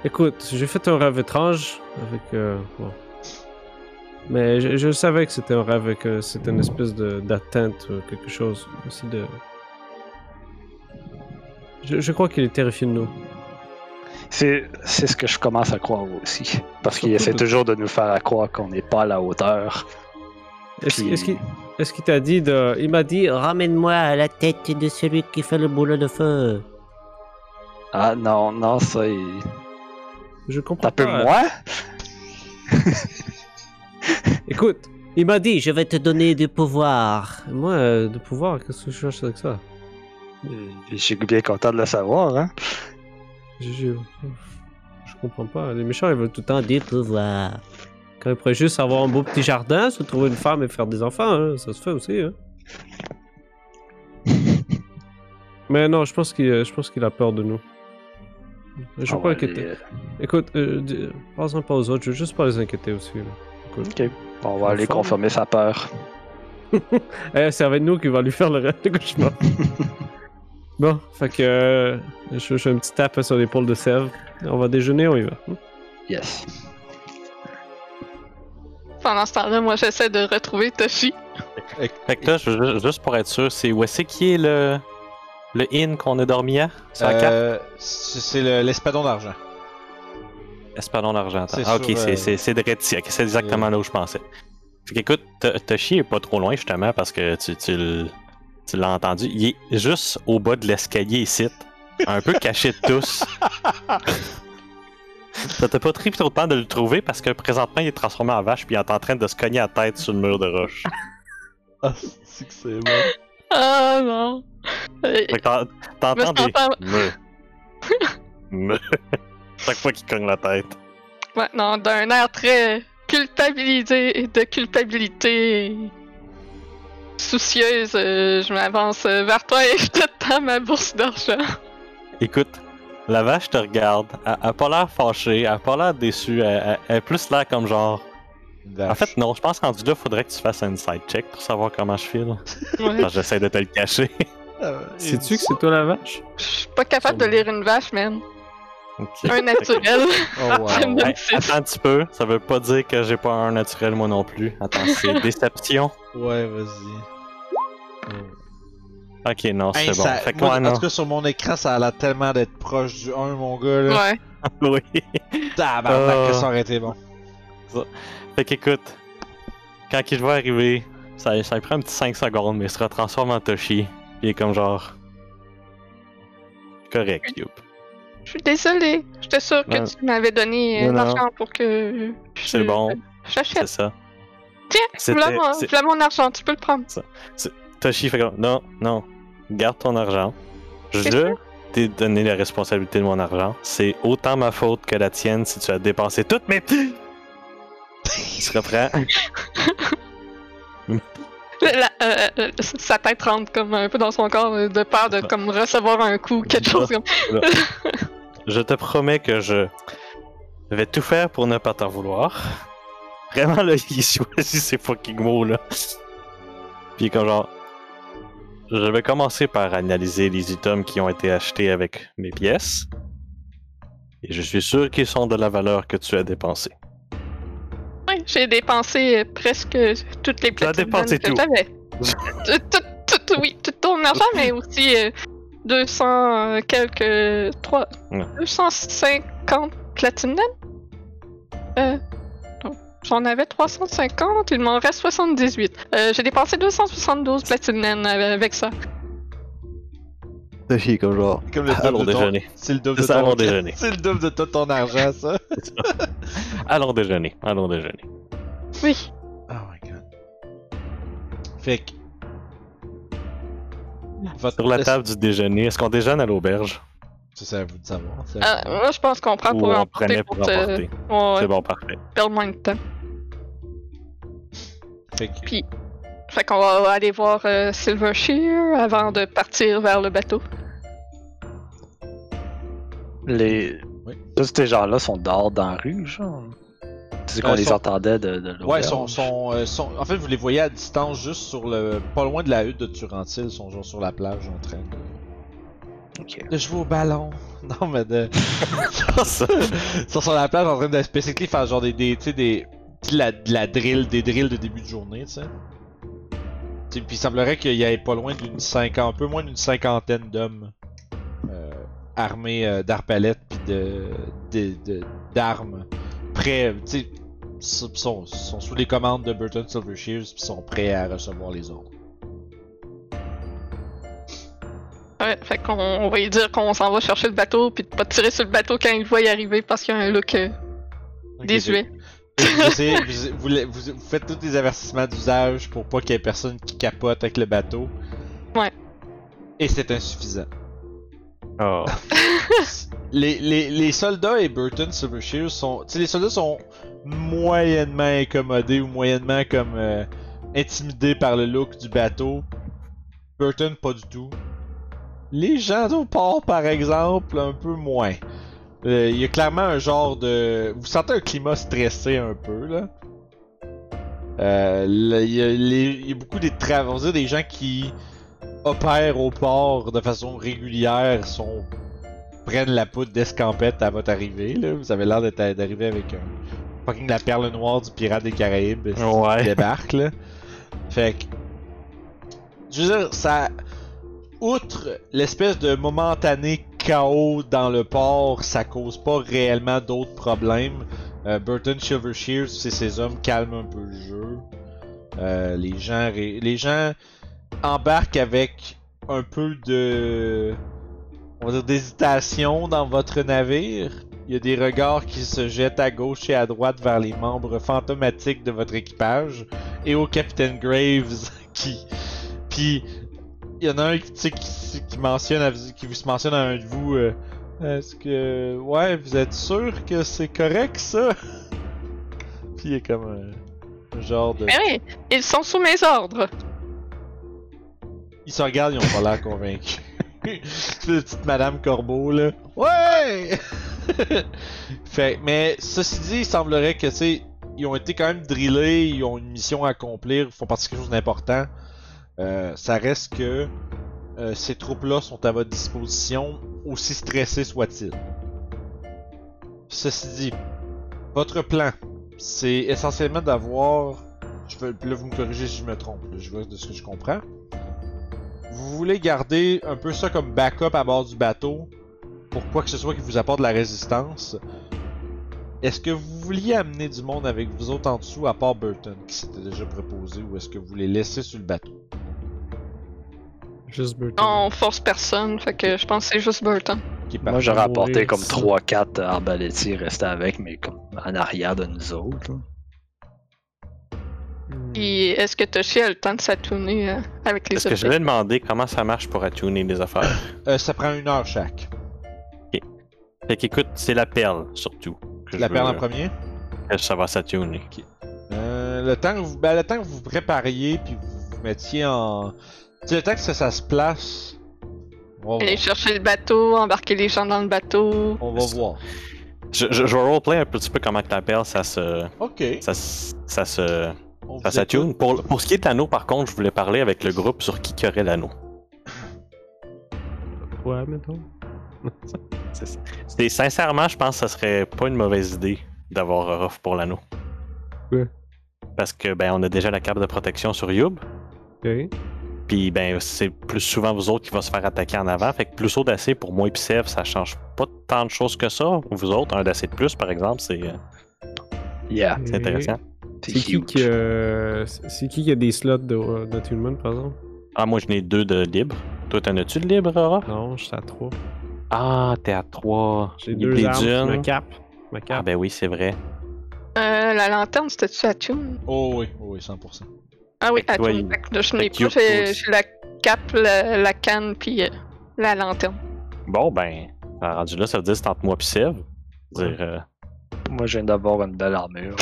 Écoute, j'ai fait un rêve étrange avec. euh, bon. Mais je, je savais que c'était un rêve que c'était une espèce d'atteinte ou quelque chose. Aussi de. Je, je crois qu'il est terrifié de nous. C'est c'est ce que je commence à croire aussi. Parce qu'il essaie toujours de nous faire croire qu'on n'est pas à la hauteur. Est-ce Puis- est-ce qu'il t'a dit de. Il m'a dit ramène-moi à la tête de celui qui fait le boulot de feu. Ah non, non, ça, il... Je comprends T'as peu moi? Écoute, il m'a dit je vais te donner du pouvoir. Moi, euh, du pouvoir, qu'est-ce que je cherche avec ça? Euh, Je suis bien content de le savoir, hein? Je, je, je comprends pas. Les méchants, ils veulent tout le temps des pouvoirs. Quand ils pourraient juste avoir un beau petit jardin, se trouver une femme et faire des enfants, hein, ça se fait aussi. Hein. Mais non, je pense qu'il je pense qu'il a peur de nous. Je On veux pas inquiéter. aller- Écoute, euh, passe-en pas aux autres, je veux juste pas les inquiéter aussi. Écoute. On va aller confirmer sa peur. Eh, c'est avec nous qui va lui faire le reste de cauchemar. bon, fait que euh, je, je fais un petit tape sur l'épaule de Sèvres. On va déjeuner, on y va. Yes. Pendant ce temps-là, moi, j'essaie de retrouver Toshi. Fait que là, je juste pour être sûr, c'est où est-ce qui est le, le inn qu'on a dormi à? Euh, c'est le- l'espadon d'argent. Espadon d'argent. Ah, ok, c'est euh, c'est- c'est de Reti. Ok, c'est exactement là où je pensais. Fait qu'écoute, Toshi est pas trop loin justement parce que tu, tu, l- tu l'as entendu. Il est juste au bas de l'escalier ici, un peu caché de tous. Ça t'a pas pris trop de temps de le trouver parce que présentement il est transformé en vache puis il est en train de se cogner la tête sur le mur de roche. Ah, c'est que c'est bon. Ah non. Fait que t'en- t'entends des me. Me. Chaque fois qu'il cogne la tête. ouais, non, d'un air très culpabilisé, de culpabilité soucieuse, euh, je m'avance euh, vers toi et je te tends ma bourse d'argent. Écoute, la vache te regarde, elle elle a pas l'air fâchée, elle a pas l'air déçue, elle, elle- elle a plus l'air comme genre. En fait, non, je pense qu'en du là, faudrait que tu fasses un side check pour savoir comment je file. Ouais. J'essaie de te le cacher. Ah. Sais-tu que c'est toi la vache? Je suis pas capable de lire une vache, man. Ok. Un naturel. Oh, wow. Hey, attends un petit peu, ça veut pas dire que j'ai pas un naturel moi non plus. Attends, c'est déception. Ouais, vas-y. Oh. Ok, non, c'est Hey, bon. ça- Fait que moi, ouais, en non. tout cas, sur mon écran, ça a l'air tellement d'être proche du 1, mon gars. Là. Ouais. oui. Tabarnak, Ah. que ça aurait été bon. Fait qu'écoute, quand il va arriver, ça, ça prend un petit 5 secondes, mais il se retransforme en Toshi. Puis il est comme genre. Correct, Youp. Je suis désolée. J'étais sûre que Non. tu m'avais donné euh, l'argent pour que. je- C'est bon, J'achète. c'est ça. Tiens, voilà mon argent, tu peux le prendre. Toshi fait comme non, non, garde ton argent. Je t'ai donné la responsabilité de mon argent. C'est autant ma faute que la tienne si tu as dépensé toutes mes. Il se reprend. La- euh, euh, sa tête rentre comme un peu dans son corps euh, de peur de comme recevoir un coup, quelque chose comme. Je te promets que je vais tout faire pour ne pas t'en vouloir. Vraiment, là, il choisit ses fucking mots, là. Puis comme genre... Je vais commencer par analyser les items qui ont été achetés avec mes pièces. Et je suis sûr qu'ils sont de la valeur que tu as dépensée. Ouais, j'ai dépensé euh, presque toutes les Tu as platines dépensé que tout. tout, tout, tout- oui, tout ton argent, mais aussi euh, 200 euh, quelques. 3, Ouais. 250 platines. Euh. J'en avais 350, il m'en reste 78. Euh, j'ai dépensé 272 platines avec ça. C'est comme genre... Comme le Allons double de ton... déjeuner. C'est le double C'est de ça, ton... déjeuner. C'est le double de tout ton argent, ça. Allons déjeuner. Allons déjeuner. Oui. Oh my god. Fait que... Votre... Sur la table du déjeuner, est-ce qu'on déjeune à l'auberge? Ça, c'est à vous de savoir. Euh, moi, je pense qu'on prend Ou pour on emporter prenait pour pour te... emporter? Ouais, C'est bon, parfait. perdre moins de temps. Fait que... Fait qu'on va aller voir euh, Silver Shear avant de partir vers le bateau. Les. Oui. Tous ces gens-là sont dehors dans la rue, genre. Tu sais qu'on Euh, les sont- entendait de, de Ouais, sont, sont, euh, sont- En fait, vous les voyez à distance, juste sur le... Pas loin de la hutte de Turantil, ils sont genre sur la plage en train de... Ok. de jouer au ballon. Non, mais de... Sur la plage en train de spécifiquement faire genre des, des tu sais, des, sais, la, de la drill, des drills de début de journée, tu sais. Puis il semblerait qu'il y ait pas loin d'une cinquantaine, un peu moins d'une cinquantaine d'hommes euh, armés euh, d'arbalètes puis de, de, de- d'armes, prêts, tu sais, sont, sont, sous les commandes de Burton Silvershears puis sont prêts à recevoir les ordres. Ouais, fait qu'on on va lui dire qu'on s'en va chercher le bateau, puis de pas tirer sur le bateau quand il le voit y arriver parce qu'il y a un look euh, désuet. Vous, essayez- vous, vous, vous- vous faites tous les avertissements d'usage pour pas qu'il y ait personne qui capote avec le bateau. Ouais. Et c'est insuffisant. Oh. les, les, les soldats et Burton Silvershears sont. Tu sais, les soldats sont moyennement incommodés ou moyennement comme euh, intimidés par le look du bateau. Burton, pas du tout. Les gens au port, par exemple, un peu moins. Euh, Il y a clairement un genre de. Vous sentez un climat stressé un peu, là. Euh, Il y, a y beaucoup des tra- on va dire des gens qui opèrent au port de façon régulière, sont prennent la poudre d'escampette à votre arrivée. Là. Vous avez l'air d'arriver avec un fucking la perle noire du pirate des Caraïbes qui Ouais. débarque là. Fait que je veux dire ça outre l'espèce de momentané chaos dans le port, ça cause pas réellement d'autres problèmes. Euh, Burton Silvershears et ses hommes calment un peu le jeu. Euh, les gens, les gens embarquent avec un peu de, on va dire d'hésitation dans votre navire. Il y a des regards qui se jettent à gauche et à droite vers les membres fantomatiques de votre équipage et au capitaine Graves qui, puis il y en a un qui, qui, qui mentionne, à- qui vous mentionne à un de vous. euh, est-ce que. Ouais, vous êtes sûr que c'est correct ça? Puis il est comme un, genre de. Mais oui, ils sont sous mes ordres. Ils se regardent, ils ont pas l'air convaincus. La petite Madame Corbeau là. Ouais! fait, mais ceci dit, il semblerait que, tu sais, ils ont été quand même drillés, ils ont une mission à accomplir, ils font partie de quelque chose d'important. Euh, ça reste que euh, ces troupes-là sont à votre disposition, aussi stressés soient-ils. Ceci dit, votre plan, c'est essentiellement d'avoir. Je veux, là, vous me corrigez si je me trompe, je vois de ce que je comprends. Vous voulez garder un peu ça comme backup à bord du bateau pour quoi que ce soit qui vous apporte de la résistance. Est-ce que vous vouliez amener du monde avec vous autres en dessous à part Burton qui s'était déjà proposé ou est-ce que vous les laissez sur le bateau? Juste Burton. On force personne, fait que je pense que c'est juste Burton. Moi, j'aurais apporté comme ici. 3-4 arbalétiers restés avec, mais comme en arrière de nous autres. là. Hmm. Est-ce que Toshi a le temps de s'attourner euh, avec les Est-ce que je vais demander comment ça marche pour attuner les affaires? Euh, ça prend une heure chaque. Fait qu'écoute, c'est la perle, surtout. Que La je perle veux, en premier? que Ça va s'attuner. Euh, le temps que vous, ben, le temps que vous prépariez puis vous vous mettiez en, tu sais, le temps que ça, ça se place. On va Aller voir. chercher le bateau, embarquer les gens dans le bateau. On va voir. Je, je, je vais roleplay un petit peu comment que la perle, ça se. Ok. Ça, se- ça se. On Ça vous s'attune. Pour, pour ce qui est anneau, par contre, je voulais parler avec le groupe sur qui qui aurait l'anneau. Ouais, mettons. C'est Sincèrement, je pense que ça serait pas une mauvaise idée d'avoir Ruff pour l'anneau. Ouais. Parce que ben on a déjà la cape de protection sur Yub. Ok. Puis ben c'est plus souvent vous autres qui va se faire attaquer en avant. Fait que plus haut d'acier pour moi et puis Sev, ça change pas tant de choses que ça. Vous autres, un d'acier de plus par exemple, c'est euh, Yeah, c'est intéressant. c'est qui, qui, euh, c'est qui qui a des slots de, d'attunement, par exemple? Ah moi j'en ai deux de libre. Toi t'en as-tu de libre, Aura? Non, je suis à 3. Ah, t'es à 3. J'ai deux armes, ma cape. Ma Ah cape. ben oui, c'est vrai. Euh, la lanterne, c'était-tu à Tune? Oh oui, oh oui, 100%. Ah oui, à que toi, Tune. que je n'ai que pas. J'ai la cape, la, la canne, puis euh, la lanterne. Bon ben, rendu là, ça veut dire c'est entre moi et Sev. Dire, euh, Moi, je viens d'avoir une belle armure.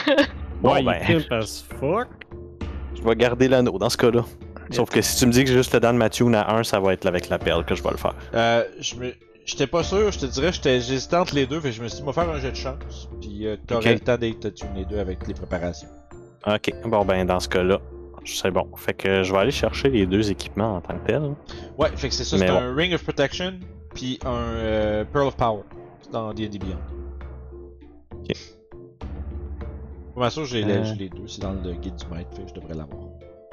bon ouais, ben, as fuck. je vais garder l'anneau dans ce cas-là. Sauf que si tu me dis que j'ai juste le Dan Matthew à 1, ça va être avec la perle que je vais le faire. Euh, je me, j'étais pas sûr, je te dirais, j'étais, j'hésitais entre les deux, fait je me suis dit, moi faire un jet de chance, puis euh, t'aurais le temps d'être tune les deux avec les préparations. Ok, bon ben dans ce cas-là, c'est bon. Fait que je vais aller chercher les deux équipements en tant que tel. Ouais, fait que c'est ça, c'est bon. un Ring of Protection, puis un euh, Pearl of Power, dans D&D Beyond. Ok. Pour ma j'ai, Euh. j'ai les deux, c'est dans le guide du maître, fait que je devrais l'avoir.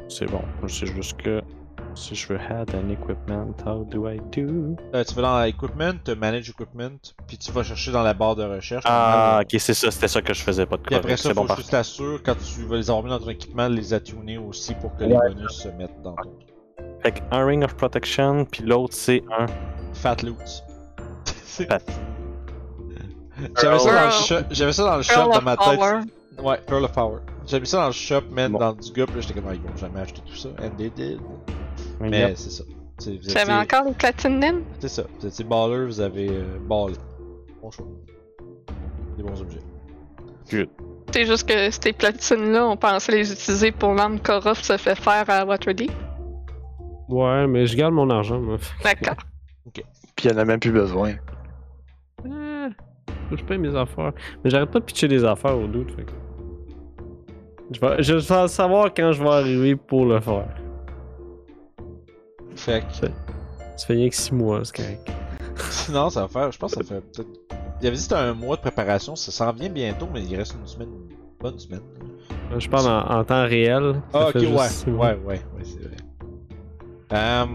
C'est bon. C'est juste que si je veux add an equipment, how do I do? Euh, tu vas dans Equipment, Manage Equipment, puis tu vas chercher dans la barre de recherche. Ah, ok, c'est ça, c'était ça que je faisais pas de Puis après ça, C'est faut bon, juste t'assurer quand tu vas les avoir mis dans ton équipement, de les attuner aussi pour que les bonus se mettent dans ton Fait que un ring of protection, puis l'autre c'est un. Fat. C'est- Fat. J'avais ça dans le shop, dans le shop Pearl dans of ma tête. Ouais, Pearl of Power. J'avais mis ça dans le shop, man, Bon. dans du puis là j'étais comme, ah, ils vont jamais acheter tout ça. And they did. Mais Mais c'est ça. J'avais encore les platines naines. c'est ça. Vous étiez baller, vous avez euh, ballé. Bon choix. Des bons objets. C'est juste que ces platines-là, on pensait les utiliser pour l'arme qu'Orof se fait faire à Waterdeep. Ouais, mais je garde mon argent, moi. D'accord. Puis il en a même plus besoin. Euh, que je paye mes affaires. Mais j'arrête pas de pitcher des affaires au doute, fait que- Je vais, je vais savoir quand je vais arriver pour le faire. Fait que. Ça fait rien que 6 mois, c'est correct. non, ça va faire. Je pense que ça fait peut-être. Il avait dit que c'était un mois de préparation, ça s'en vient bientôt, mais il reste une semaine. Une bonne semaine. Je parle en, en temps réel. Ah, ok, ouais. Ouais, ouais, ouais, c'est vrai. Euh,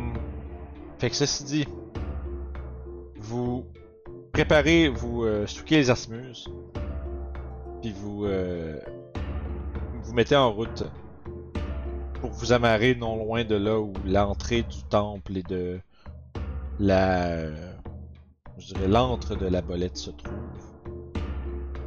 fait que ceci dit, vous préparez, vous euh, stockez les asmuses, puis vous euh, vous mettez en route pour vous amarrer non loin de là où l'entrée du temple et de la. Je dirais l'antre de la bolette se trouve.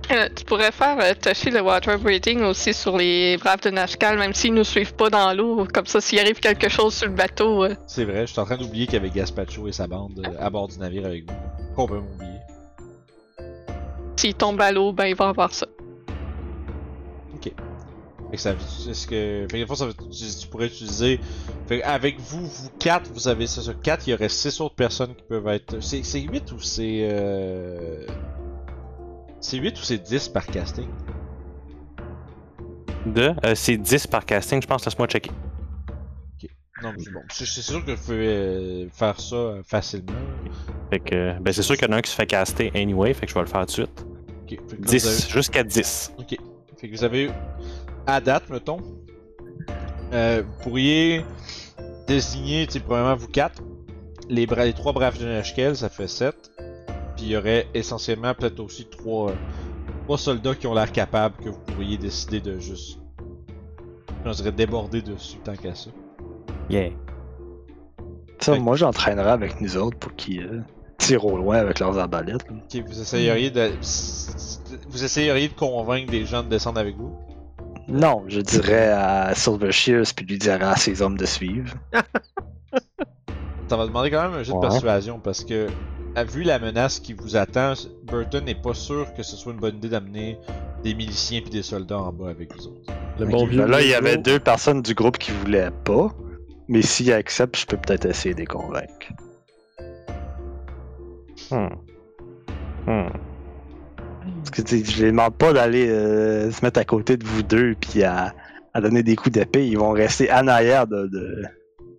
Euh, tu pourrais faire euh, Toshi le water breathing aussi sur les braves de Nashkal, même s'ils nous suivent pas dans l'eau. Comme ça, s'il arrive quelque chose sur le bateau, euh, C'est vrai, je suis en train d'oublier qu'il y avait Gaspacho et sa bande à bord du navire avec vous. Complètement oublié. s'il tombe à l'eau, ben il va avoir ça. Fait que ça est-ce que. Fait que fois, ça tu, tu pourrais utiliser. Fait avec vous, vous quatre, vous avez ça sur 4, il y aurait 6 autres personnes qui peuvent être. C'est c'est 8 ou c'est. Euh... C'est 8 ou c'est 10 par casting? De, euh, c'est 10 par casting, je pense, laisse-moi checker. Non, mais c'est bon. C'est c'est sûr que vous pouvez euh, faire ça euh, facilement. Fait que, ben c'est sûr qu'il y en a un qui se fait caster anyway, fait que je vais le faire tout de suite. Ok. Fait que 10, jusqu'à 10. avez- Ok. Fait que vous avez. À date, mettons. euh, vous pourriez désigner, tu sais, premièrement, vous quatre. Les, bra les trois braves de Nashkel, ça fait 7. Puis il y aurait essentiellement peut-être aussi trois, euh, trois soldats qui ont l'air capables que vous pourriez décider de juste. Je dirais déborder dessus tant qu'à ça. Yeah. Ça, Fait- moi, j'entraînerai avec nous autres pour qu'ils euh, tirent au loin avec leurs arbalètes. là. Ok, vous essayeriez de. Vous essayeriez de convaincre des gens de descendre avec vous? Non, je dirais à Silver Shears puis lui dirais à ses hommes de suivre. Ça va demander quand même un jeu de persuasion parce que, à vu la menace qui vous attend, Burton n'est pas sûr que ce soit une bonne idée d'amener des miliciens puis des soldats en bas avec vous autres. Le bon vieux. ben là, il y avait deux personnes du groupe qui voulaient pas. Mais s'ils acceptent, je peux peut-être essayer de les convaincre. Hmm. Hmm. Parce que tu sais, je les demande pas d'aller euh, se mettre à côté de vous deux puis à, à donner des coups d'épée. Ils vont rester en arrière de. de-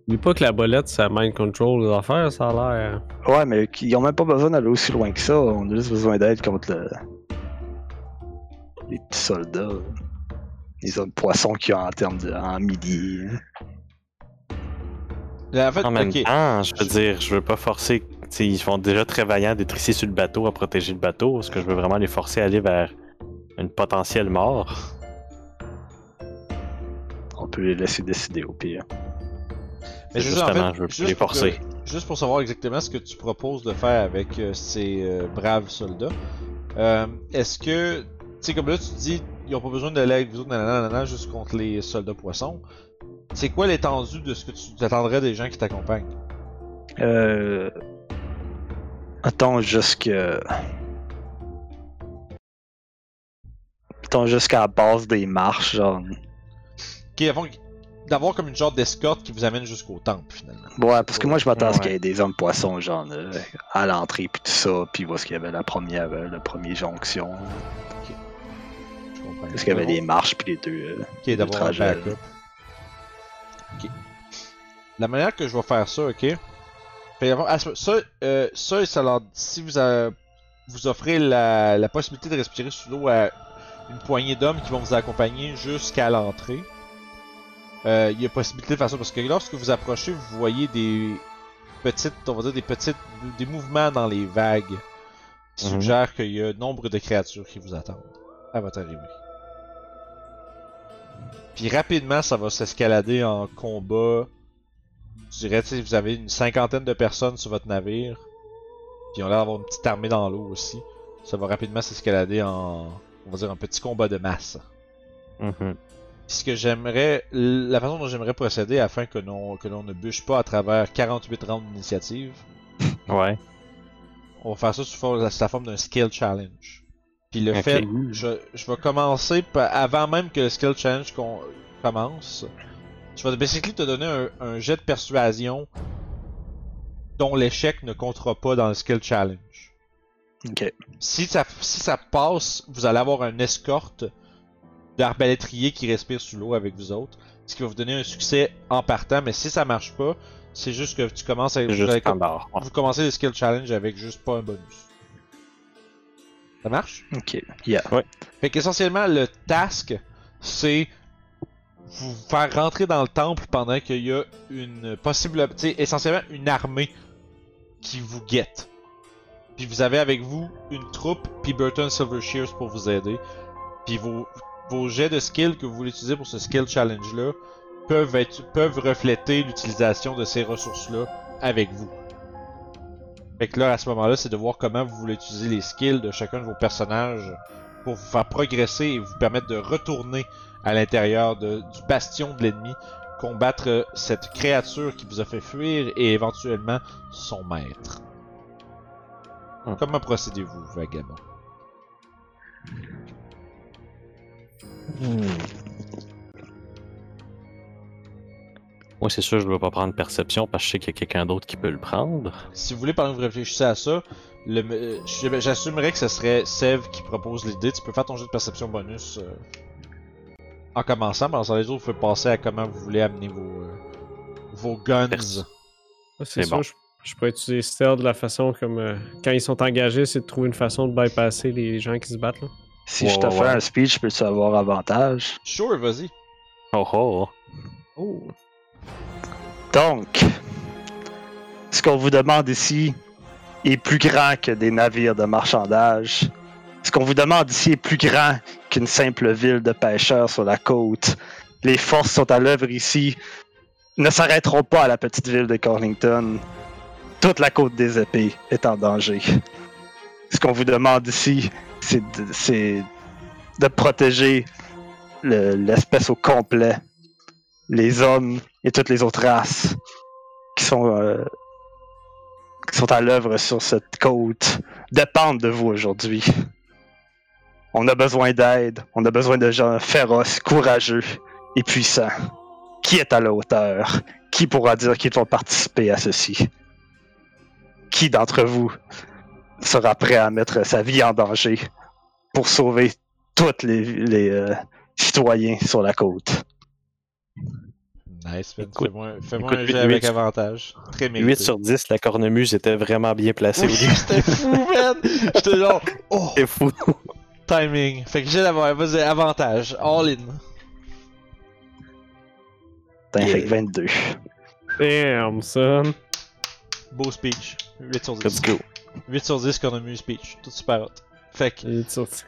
Oublie pas que la bolette, ça mind control les affaires, ça a l'air. Ouais, mais ils ont même pas besoin d'aller aussi loin que ça. On a juste besoin d'aide contre le... les petits soldats. Les hommes poissons qu'il y a en termes de en milliers. En fait, En même ok. temps, je veux dire, je veux pas forcer. Ils sont déjà très vaillants d'être ici sur le bateau à protéger le bateau. Est-ce que je veux vraiment les forcer à aller vers une potentielle mort? On peut les laisser décider au pire. Mais en justement, fait, je veux juste les pour que- forcer. juste pour savoir exactement ce que tu proposes de faire avec euh, ces euh, braves soldats, euh, est-ce que, tu sais, comme là tu dis, ils ont pas besoin d'aller avec vous autres, nanana, nanana, juste contre les soldats poissons. C'est quoi l'étendue de ce que tu attendrais des gens qui t'accompagnent? Euh... Attends jusque... Attends jusqu'à la base des marches, genre. Ok, avant d'avoir comme une genre d'escorte qui vous amène jusqu'au temple finalement. Ouais, parce que moi je m'attends à ce qu'il y ait des hommes poissons, genre, euh, à l'entrée puis tout ça, puis voir ce qu'il y avait la première, euh, la première jonction. Je comprends. Parce qu'il y avait des marches puis les deux. euh, Ok, d'avoir un trajet. backup. Ok. La manière que je vais faire ça, ok? Fait ça, ça, euh, ça, ça leur- si vous, a- vous offrez la, la possibilité de respirer sous l'eau à une poignée d'hommes qui vont vous accompagner jusqu'à l'entrée, euh, il y a possibilité de faire ça parce que lorsque vous approchez, vous voyez des petites, on va dire des petites, des mouvements dans les vagues qui Mhm. suggèrent qu'il y a nombre de créatures qui vous attendent à votre arrivée. Puis rapidement, ça va s'escalader en combat. Je dirais, sais, vous avez une cinquantaine de personnes sur votre navire. Puis on a l'air d'avoir une petite armée dans l'eau aussi. Ça va rapidement s'escalader en, on va dire, un petit combat de masse. Puis ce que j'aimerais, la façon dont j'aimerais procéder afin que l'on que ne bûche pas à travers 48 rounds d'initiative, Ouais. on va faire ça sous, la forme d'un skill challenge. Puis le fait, je, je vais commencer par- avant même que le skill challenge commence. Je vais basically te donner un, un jet de persuasion dont l'échec ne comptera pas dans le skill challenge. Ok. Si ça, si ça passe, vous allez avoir un escorte d'arbalétrier qui respire sous l'eau avec vous autres, ce qui va vous donner un succès en partant. Mais si ça marche pas, c'est juste que tu commences avec C'est vous, allez vous commencez le skill challenge avec juste pas un bonus. Ça marche? Ok. Yeah. Fait qu'essentiellement, le task, c'est vous faire rentrer dans le temple pendant qu'il y a une possible, essentiellement une armée qui vous guette. Puis vous avez avec vous une troupe, puis Burton Silver Shears pour vous aider. Puis vos, vos jets de skill que vous voulez utiliser pour ce skill challenge-là, peuvent, être, peuvent refléter l'utilisation de ces ressources-là avec vous. Fait que là, à ce moment-là, c'est de voir comment vous voulez utiliser les skills de chacun de vos personnages pour vous faire progresser et vous permettre de retourner à l'intérieur du bastion de l'ennemi, combattre euh, cette créature qui vous a fait fuir et éventuellement son maître. Hmm. Comment procédez-vous, vagabond? Moi, c'est sûr, je ne vais pas prendre perception parce que je sais qu'il y a quelqu'un d'autre qui peut le prendre. Si vous voulez, pendant que vous réfléchissez à ça, le- euh, j'assumerais que ce serait Sev qui propose l'idée. Tu peux faire ton jeu de perception bonus euh, en commençant. Ce temps, les autres, vous pouvez passer à comment vous voulez amener vos, euh, vos guns. Ouais, C'est bon. je, je pourrais utiliser Stealth de la façon comme. euh, quand ils sont engagés, c'est de trouver une façon de bypasser les gens qui se battent. Là. Si je te fais ouais. un speech, peux-tu avoir avantage? Sure, vas-y. Oh oh. Oh! Donc, ce qu'on vous demande ici est plus grand que des navires de marchandage. Ce qu'on vous demande ici est plus grand qu'une simple ville de pêcheurs sur la côte. Les forces sont à l'œuvre ici ne s'arrêteront pas à la petite ville de Cornington. Toute la côte des épées est en danger. Ce qu'on vous demande ici, c'est de, protéger le- l'espèce au complet les hommes et toutes les autres races qui sont, euh, qui sont à l'œuvre sur cette côte dépendent de vous aujourd'hui. On a besoin d'aide, on a besoin de gens féroces, courageux et puissants. Qui est à la hauteur? Qui pourra dire qu'ils vont participer à ceci? Qui d'entre vous sera prêt à mettre sa vie en danger pour sauver tous les, euh, citoyens sur la côte? Nice, Fais-moi écoute, un huit- jet avec avantage. Très 8 mérité. sur 10, la cornemuse était vraiment bien placée au Oui, début. C'était fou, man! J'étais genre, oh, C'est fou. timing. Fait que j'ai d'avoir, vas-y, avantage. All in. T'as Yeah. fait que 22. Damn, son! Beau speech. 8 sur 10. Let's go. 8 sur 10 qu'on a mis speech. Tout super hot. Fait que Il est sorti.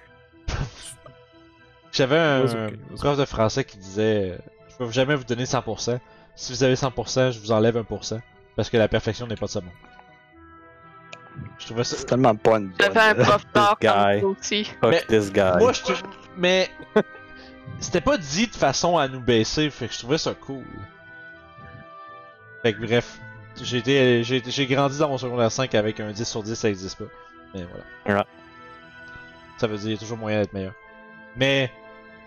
j'avais un Vas-y, ok, vas-y. prof de français qui disait euh, Je peux jamais vous donner 100%. Si vous avez 100%, je vous enlève 1%. Parce que la perfection n'est pas de ce monde. Je trouvais ça. C'est tellement pas une bonne. J'avais un prof d'art guy. comme ça aussi. Fuck Mais- this guy. Moi, je trouve. Mais. C'était pas dit de façon à nous baisser, fait que je trouvais ça cool. Fait que bref. J'ai été, j'ai, grandi dans mon secondaire 5 avec un 10 sur 10, ça existe pas. Mais voilà. Ouais. Ça veut dire qu'il y a toujours moyen d'être meilleur. Mais.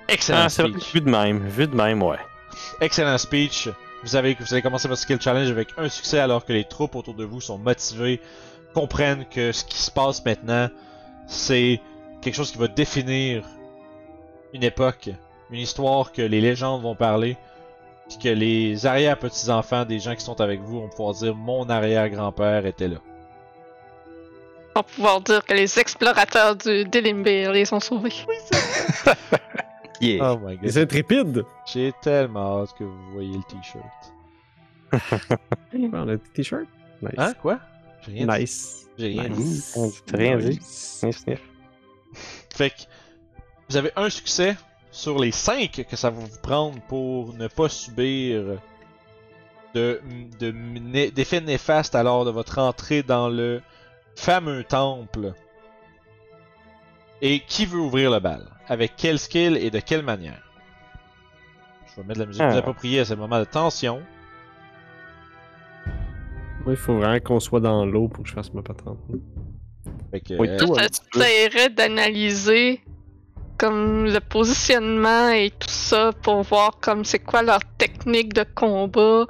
Excellent Ah, vrai, vu de même, vu de même, ouais. Excellent speech. Vous avez, vous avez commencé votre skill challenge avec un succès alors que les troupes autour de vous sont motivées, comprennent que ce qui se passe maintenant, c'est quelque chose qui va définir une époque, une histoire que les légendes vont parler, puis que les arrière-petits-enfants des gens qui sont avec vous vont pouvoir dire mon arrière-grand-père était là. On va pouvoir dire que les explorateurs du Delimbir les ont sauvés. Yeah. Oh my god. Les intrépides! J'ai tellement hâte que vous voyez le t-shirt. On a des t-shirts? Nice. Hein? Quoi? J'ai rien dit. Nice. J'ai rien dit. Nice. On dit rien dit. Sniff, sniff. Fait que vous avez un succès sur les 5 que ça va vous prendre pour ne pas subir de, de né- d'effets néfastes à l'heure de votre entrée dans le fameux temple. Et qui veut ouvrir le bal? Avec quel skill et de quelle manière Je vais mettre de la musique plus Ah. appropriée à ce moment de tension. Moi, il faut vraiment qu'on soit dans l'eau pour que je fasse ma patente. Fait que, Oui, euh, tout. Ça t'aiderait d'analyser comme le positionnement et tout ça pour voir comme c'est quoi leur technique de combat.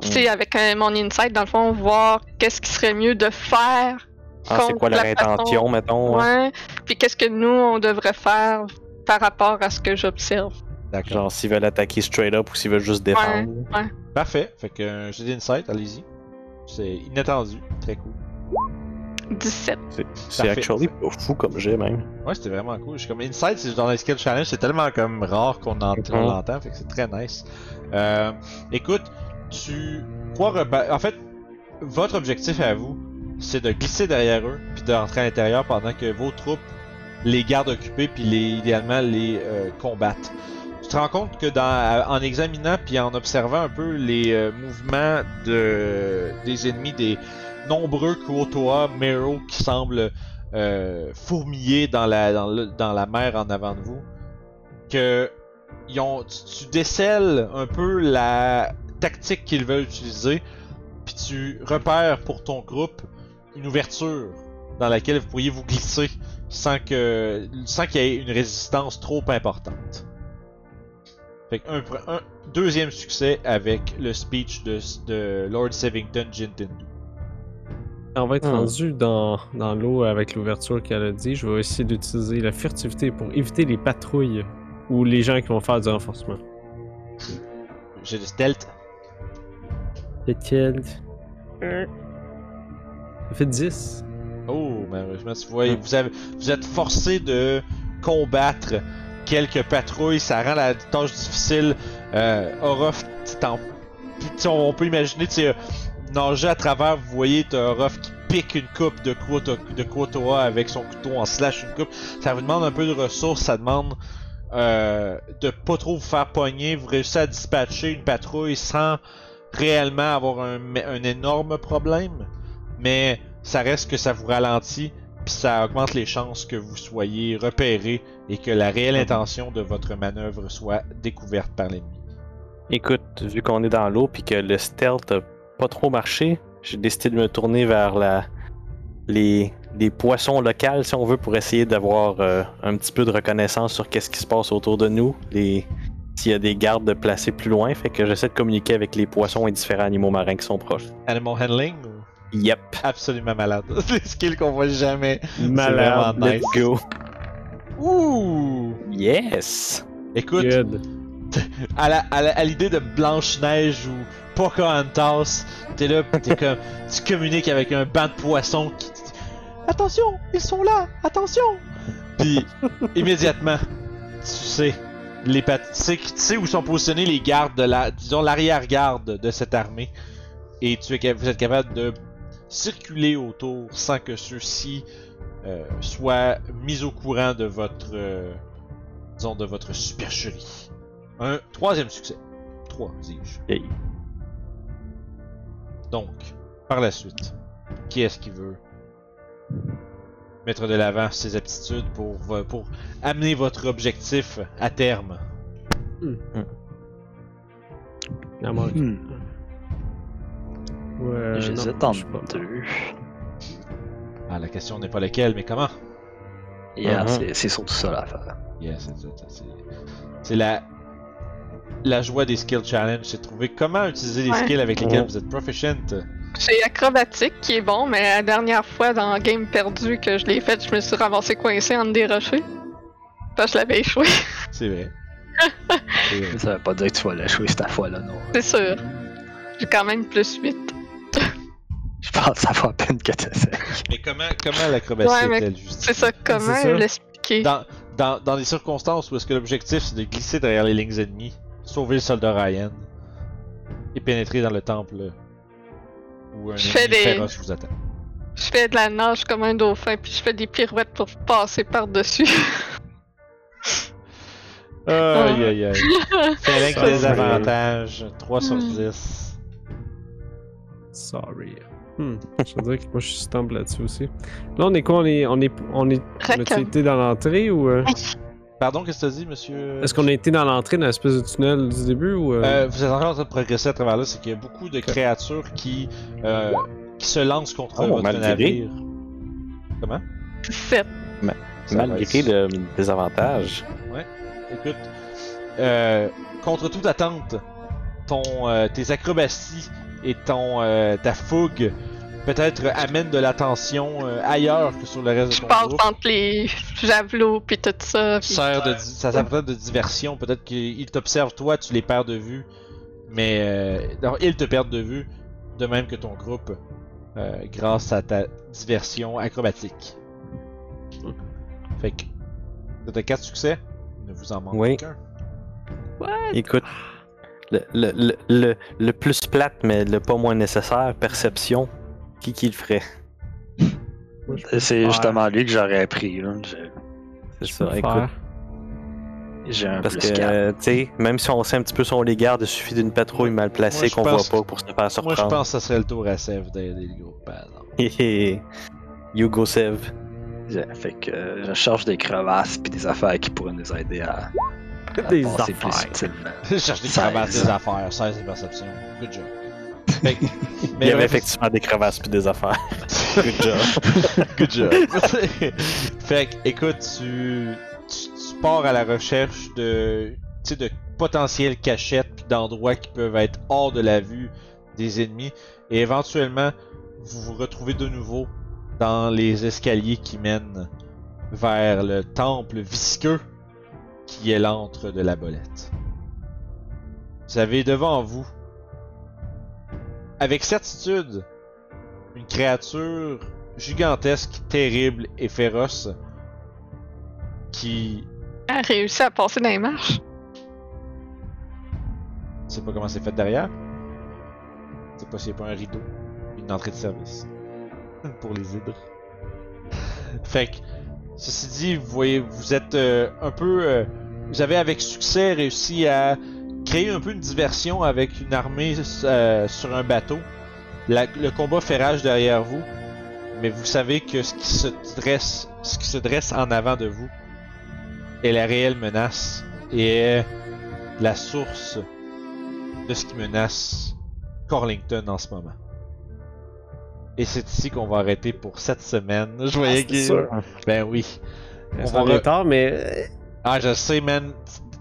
Tu sais, avec un, mon insight, dans le fond, voir qu'est-ce qui serait mieux de faire. Ah, c'est quoi leur la façon- intention, mettons? hein? Ouais. Puis qu'est-ce que nous, on devrait faire par rapport à ce que j'observe? D'accord. Genre, s'ils veulent attaquer straight up ou s'ils veulent juste défendre. Parfait. Fait que euh, j'ai d'insight, allez-y. C'est inattendu. Très cool. 17. C'est actually pas fou comme j'ai même. Ouais, c'était vraiment cool. Je suis comme Inside, c'est dans les skill challenge, c'est tellement comme rare qu'on en- on Mhm. l'entend, fait que c'est très nice. Euh, écoute, tu crois En fait, votre objectif à vous, c'est de glisser derrière eux puis de rentrer à l'intérieur pendant que vos troupes les gardent occupés puis les idéalement les euh, combattent. Tu te rends compte que dans, en examinant puis en observant un peu les euh, mouvements de, des ennemis, des nombreux Kuotoa Mero qui semblent euh, fourmiller dans la, dans, dans la mer en avant de vous, que ils ont, tu, tu décèles un peu la tactique qu'ils veulent utiliser, puis tu repères pour ton groupe une ouverture dans laquelle vous pourriez vous glisser sans que sans qu'il y ait une résistance trop importante. Fait que un, un deuxième succès avec le speech de, de Lord Savington Jintindu. On va être Hmm. rendu dans, dans l'eau avec l'ouverture qu'elle a dit. Je vais essayer d'utiliser la furtivité pour éviter les patrouilles ou les gens qui vont faire du renforcement. J'ai le stealth. Lequel Ça fait 10. Oh, malheureusement, vois, vous, avez, vous êtes forcé de combattre quelques patrouilles, ça rend la tâche difficile. Euh, Orof, on peut imaginer, tu sais, euh, nager à travers, vous voyez, t'as Orof qui pique une coupe de, Kuoto, de Kuotoa avec son couteau en slash une coupe. Ça vous demande un peu de ressources, ça demande euh, de pas trop vous faire pogner. Vous réussissez à dispatcher une patrouille sans réellement avoir un, un énorme problème, mais ça reste que ça vous ralentit, puis ça augmente les chances que vous soyez repéré et que la réelle intention de votre manœuvre soit découverte par l'ennemi. Écoute, vu qu'on est dans l'eau puis que le stealth a pas trop marché, j'ai décidé de me tourner vers la les, les poissons locaux, si on veut, pour essayer d'avoir euh, un petit peu de reconnaissance sur qu'est-ce qui se passe autour de nous, les s'il y a des gardes placés plus loin, fait que j'essaie de communiquer avec les poissons et différents animaux marins qui sont proches. Animal handling, ou- Yep. absolument malade. Des skills qu'on voit jamais. Malade. vraiment Let's go. Ouh! Yes. Écoute, Good. à la- à la- à l'idée de Blanche-Neige ou Pocahontas, t'es là, t'es comme, tu communiques avec un banc de poissons qui te dit Attention, ils sont là, attention! Puis, immédiatement, tu sais, les pat- tu sais, tu sais où sont positionnés les gardes de la, disons, l'arrière-garde de cette armée. Et tu es, vous êtes capable de circuler autour sans que ceux-ci euh, soient mis au courant de votre, euh, disons, de votre supercherie. Un troisième succès. Trois, dis-je. Donc, par la suite, qui est-ce qui veut mettre de l'avant ses aptitudes pour, vo- pour amener votre objectif à terme? Hmm. Ouais, en je sais pas. deux. Ah, la question n'est pas lequel, mais comment? Yeah, Mhm. c'est- c'est surtout ça l'affaire. Yes, c'est ça, ça, c'est- c'est la la joie des skill challenge, c'est de trouver comment utiliser les Ouais. skills avec lesquels Ouais. vous êtes proficient. J'ai acrobatique qui est bon, mais la dernière fois dans Game perdu que je l'ai fait, je me suis ramassé coincé entre des rochers. Parce que je l'avais échoué, C'est vrai. C'est vrai. Ça veut pas dire que tu vas l'échouer cette fois-là, non. c'est sûr. J'ai quand même plus 8. Je pense que ça vaut la peine que tu. Mais comment, comment l'acrobatie Ouais, est-elle justifiée? C'est ça, comment l'expliquer? Dans, dans, dans des circonstances où est-ce que l'objectif c'est de glisser derrière les lignes ennemies, sauver le soldat Ryan et pénétrer dans le temple où un Je ennemi fais des- féroce vous attend. Je fais de la nage comme un dauphin, puis je fais des pirouettes pour passer par-dessus. Aïe aïe aïe. C'est avec des avantages. 3 sur Hmm. 10. Sorry. Hmm. Je veux dire que moi je suis stumble là-dessus aussi. Là on est quoi? On est. On est. On est. On a-tu Raccoon. été dans l'entrée ou. euh, Pardon, qu'est-ce que t'as dit, monsieur? Est-ce qu'on a été dans l'entrée dans l'espèce de tunnel du début ou. euh, Euh, vous êtes encore en train de progresser à travers là, c'est qu'il y a beaucoup de créatures qui, euh, qui se lancent contre Oh, votre malgré. navire. Comment? 7. Ça va Malgré le désavantage. Écoute, euh, contre toute attente, ton, euh, tes acrobaties et ton, euh, ta fougue peut-être amènent de l'attention euh, ailleurs que sur le reste Je de ton passe groupe. entre les javelots puis tout ça. puis- Sert de, ça sert peut-être de diversion, peut-être qu'ils t'observent toi, tu les perds de vue, mais euh, non, ils te perdent de vue, de même que ton groupe, euh, grâce à ta diversion acrobatique. Fait que, t'as 4 succès, il ne vous en manque Oui. qu'un. Écoute, le, le, le, le, plus plate, mais le pas moins nécessaire, perception, qui qui le ferait? moi, C'est justement lui que j'aurais pris. C'est ça, écoute. faire. J'ai un Parce que, 4. euh, tu sais, même si on sait un petit peu son les gardes, il suffit d'une patrouille mal placée Moi, qu'on voit pas pour se faire Moi, surprendre. je pense que ça serait le tour à Sèvres d'aider le groupe, par exemple. Hé hé. You go Sev. Je- Fait que euh, je charge des crevasses puis des affaires qui pourraient nous aider à Des affaires. Je cherche des 16. crevasses, des affaires, 16 de perception. Good job. Fait Il y avait effectivement des crevasses puis des affaires. Good job. Good job. fait que, écoute, tu, tu, tu pars à la recherche de, tu sais, de potentielles cachettes puis d'endroits qui peuvent être hors de la vue des ennemis et éventuellement vous vous retrouvez de nouveau dans les escaliers qui mènent vers le temple visqueux qui est l'antre de la bolette. Vous avez devant vous, avec certitude, une créature gigantesque, terrible et féroce qui. A réussi à passer dans les marches. Je sais pas comment c'est fait derrière. Je sais pas s'il y a pas un rideau. Une entrée de service. Pour les hydres. fait que, ceci dit, vous voyez, vous êtes euh, un peu. euh, vous avez avec succès réussi à créer un peu une diversion avec une armée euh, sur un bateau. Le combat fait rage derrière vous, mais vous savez que ce qui se dresse, ce qui se dresse en avant de vous est la réelle menace et est la source de ce qui menace Corlington en ce moment. Et c'est ici qu'on va arrêter pour cette semaine. Je voyais c'est qu'il- sûr. Ben oui. On Ça va va re- tard, mais euh, Ah, je sais, man.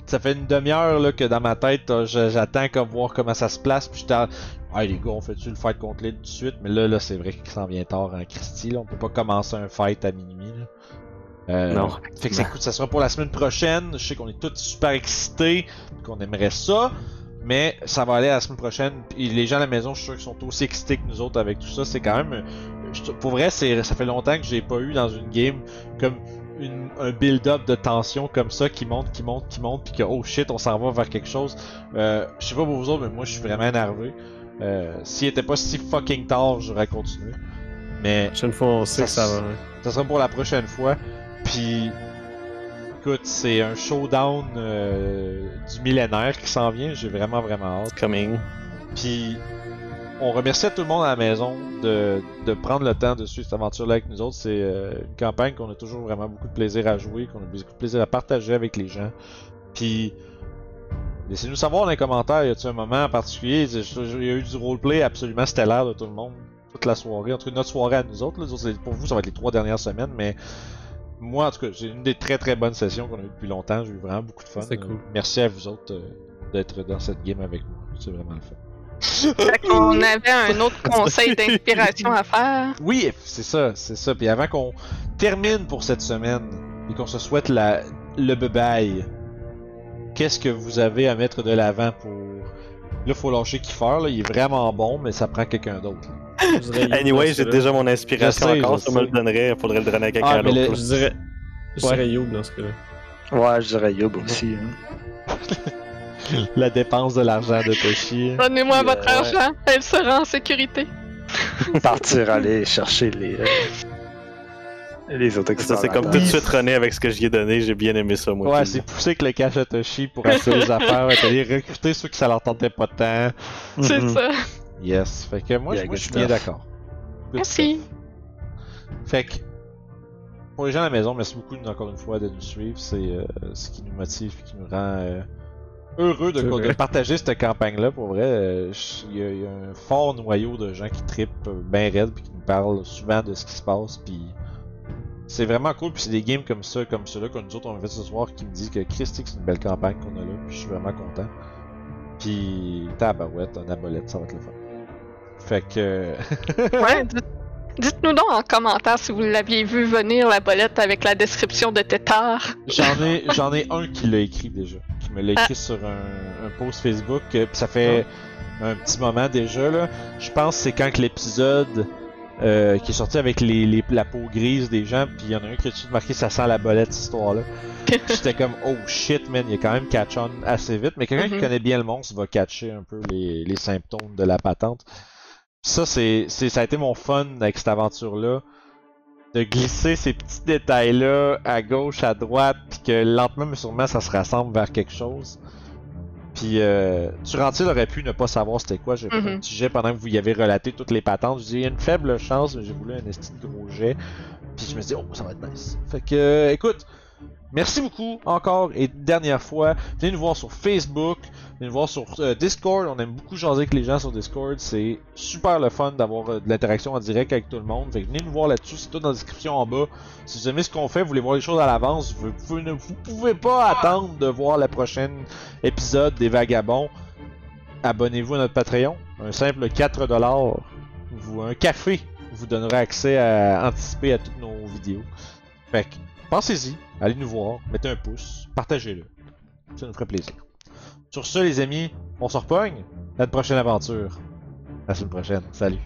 Ça fait une demi-heure là, que dans ma tête, euh, je- j'attends comme voir comment ça se place. Puis en- Ah, les gars, on fait-tu le fight contre l'île tout de suite? Mais là, là c'est vrai qu'il s'en vient tard en Christie. Là. On peut pas commencer un fight à minuit. Là. Euh, Non, Fait que écoute, ça sera pour la semaine prochaine. Je sais qu'on est tous super excités, qu'on aimerait ça. Mais ça va aller la semaine prochaine. Les gens à la maison, je suis sûr qu'ils sont aussi excités que nous autres avec tout ça. C'est quand même. je- Pour vrai, c'est ça fait longtemps que j'ai pas eu dans une game comme une- un build-up de tension comme ça qui monte, qui monte, qui monte, puis que oh shit, on s'en va vers quelque chose. Euh, je sais pas pour vous autres, mais moi je suis vraiment énervé. Euh, S'il était pas si fucking tard, j'aurais continué. Mais la prochaine fois, on sait que Ça ça s- va. ça sera pour la prochaine fois. Puis, écoute, c'est un showdown euh, du millénaire qui s'en vient. J'ai vraiment, vraiment hâte. Coming. Puis, on remercie tout le monde à la maison de, de prendre le temps de suivre cette aventure-là avec nous autres. C'est euh, une campagne qu'on a toujours vraiment beaucoup de plaisir à jouer, qu'on a beaucoup de plaisir à partager avec les gens. Puis, laissez-nous savoir dans les commentaires, y a-t-il un moment en particulier? Il y a eu du roleplay absolument stellaire de tout le monde toute la soirée. En tout cas, notre soirée à nous autres. Là, pour vous, ça va être les trois dernières semaines, mais moi, en tout cas, j'ai une des très très bonnes sessions qu'on a eues depuis longtemps. J'ai eu vraiment beaucoup de fun. C'est Euh, cool. merci à vous autres euh, d'être dans cette game avec moi. C'est vraiment le fun. Fait qu'on avait un autre conseil d'inspiration à faire. Oui, c'est ça, c'est ça. Puis avant qu'on termine pour cette semaine et qu'on se souhaite la, le bye qu'est-ce que vous avez à mettre de l'avant pour. Là, faut lâcher Kiefer, là. Il est vraiment bon, mais ça prend quelqu'un d'autre. là. Youb Anyway, j'ai déjà mon inspiration sais, encore. Ça me le donnerait. Faudrait le donner à quelqu'un Ah, mais d'autre. le-. Je dirais. Je Ouais. dirais Youb dans ce cas-là. Ouais, je dirais Yob aussi. hein. La dépense de l'argent de Toshi. Donnez-moi Puis, euh, votre argent, elle sera en sécurité. Partir aller chercher les. euh, les autres Ça, c'est comme tout de suite René avec ce que j'y ai donné. J'ai bien aimé ça, moi. Ouais, c'est poussé avec le cash à Toshi pour acheter les affaires. Ouais, T'allais recruter ceux qui ça leur tentait pas tant. C'est Mhm. ça. Yes. Fait que moi, Yeah, je- moi, good je suis bien d'accord. Merci. Fait que, pour les gens à la maison, merci beaucoup encore une fois de nous suivre. C'est euh, ce qui nous motive et qui nous rend euh, heureux de, de partager cette campagne-là. Pour vrai, euh, il y, a- il y a un fort noyau de gens qui tripent bien raide puis qui nous parlent souvent de ce qui se passe. Puis c'est vraiment cool. Puis c'est des games comme ça, comme ceux-là que nous autres on a fait ce soir qui me disent que Christy, c'est une belle campagne qu'on a là. Puis je suis vraiment content. Puis tabarouette, un abolette, ça va être le fun. Fait que. Ouais, dites- dites-nous donc en commentaire si vous l'aviez vu venir, la bolette avec la description de Tétard. J'en ai, j'en ai un qui l'a écrit déjà, qui me l'a écrit sur un, un post Facebook. euh, pis ça fait un petit moment déjà là. Je pense que c'est quand que l'épisode euh, qui est sorti avec les, les- la peau grise des gens, puis il y en a un qui a tout marqué ça sent la bolette cette histoire-là. J'étais comme oh shit man, il y a quand même catch on assez vite, mais quelqu'un qui Mhm. connaît bien le monstre va catcher un peu les, les symptômes de la patente. Ça c'est, ça a été mon fun avec cette aventure là. de glisser ces petits détails-là à gauche, à droite, puis que lentement mais sûrement ça se rassemble vers quelque chose. Puis euh, Turantil aurait pu ne pas savoir c'était quoi. J'ai fait un Mhm. petit jet pendant que vous y avez relaté toutes les patentes. Je dis il y a une faible chance, mais j'ai voulu un esti de gros jet. Puis je me dit oh ça va être nice. Fait que euh, écoute, merci beaucoup encore et dernière fois. Venez nous voir sur Facebook, venez nous voir sur euh, Discord. On aime beaucoup jaser avec les gens sur Discord. C'est super le fun d'avoir euh, de l'interaction en direct avec tout le monde. Venez nous voir là-dessus, c'est tout dans la description en bas. Si vous aimez ce qu'on fait, vous voulez voir les choses à l'avance, vous, ne pouvez pas attendre de voir le prochain épisode des Vagabonds. Abonnez-vous à notre Patreon. Un simple 4$, vous, un café vous donnera accès à anticiper à toutes nos vidéos. Fait que, pensez-y, allez nous voir, mettez un pouce, partagez-le. Ça nous ferait plaisir. Sur ce, les amis, on se repogne. À la prochaine aventure. À la semaine prochaine. Salut.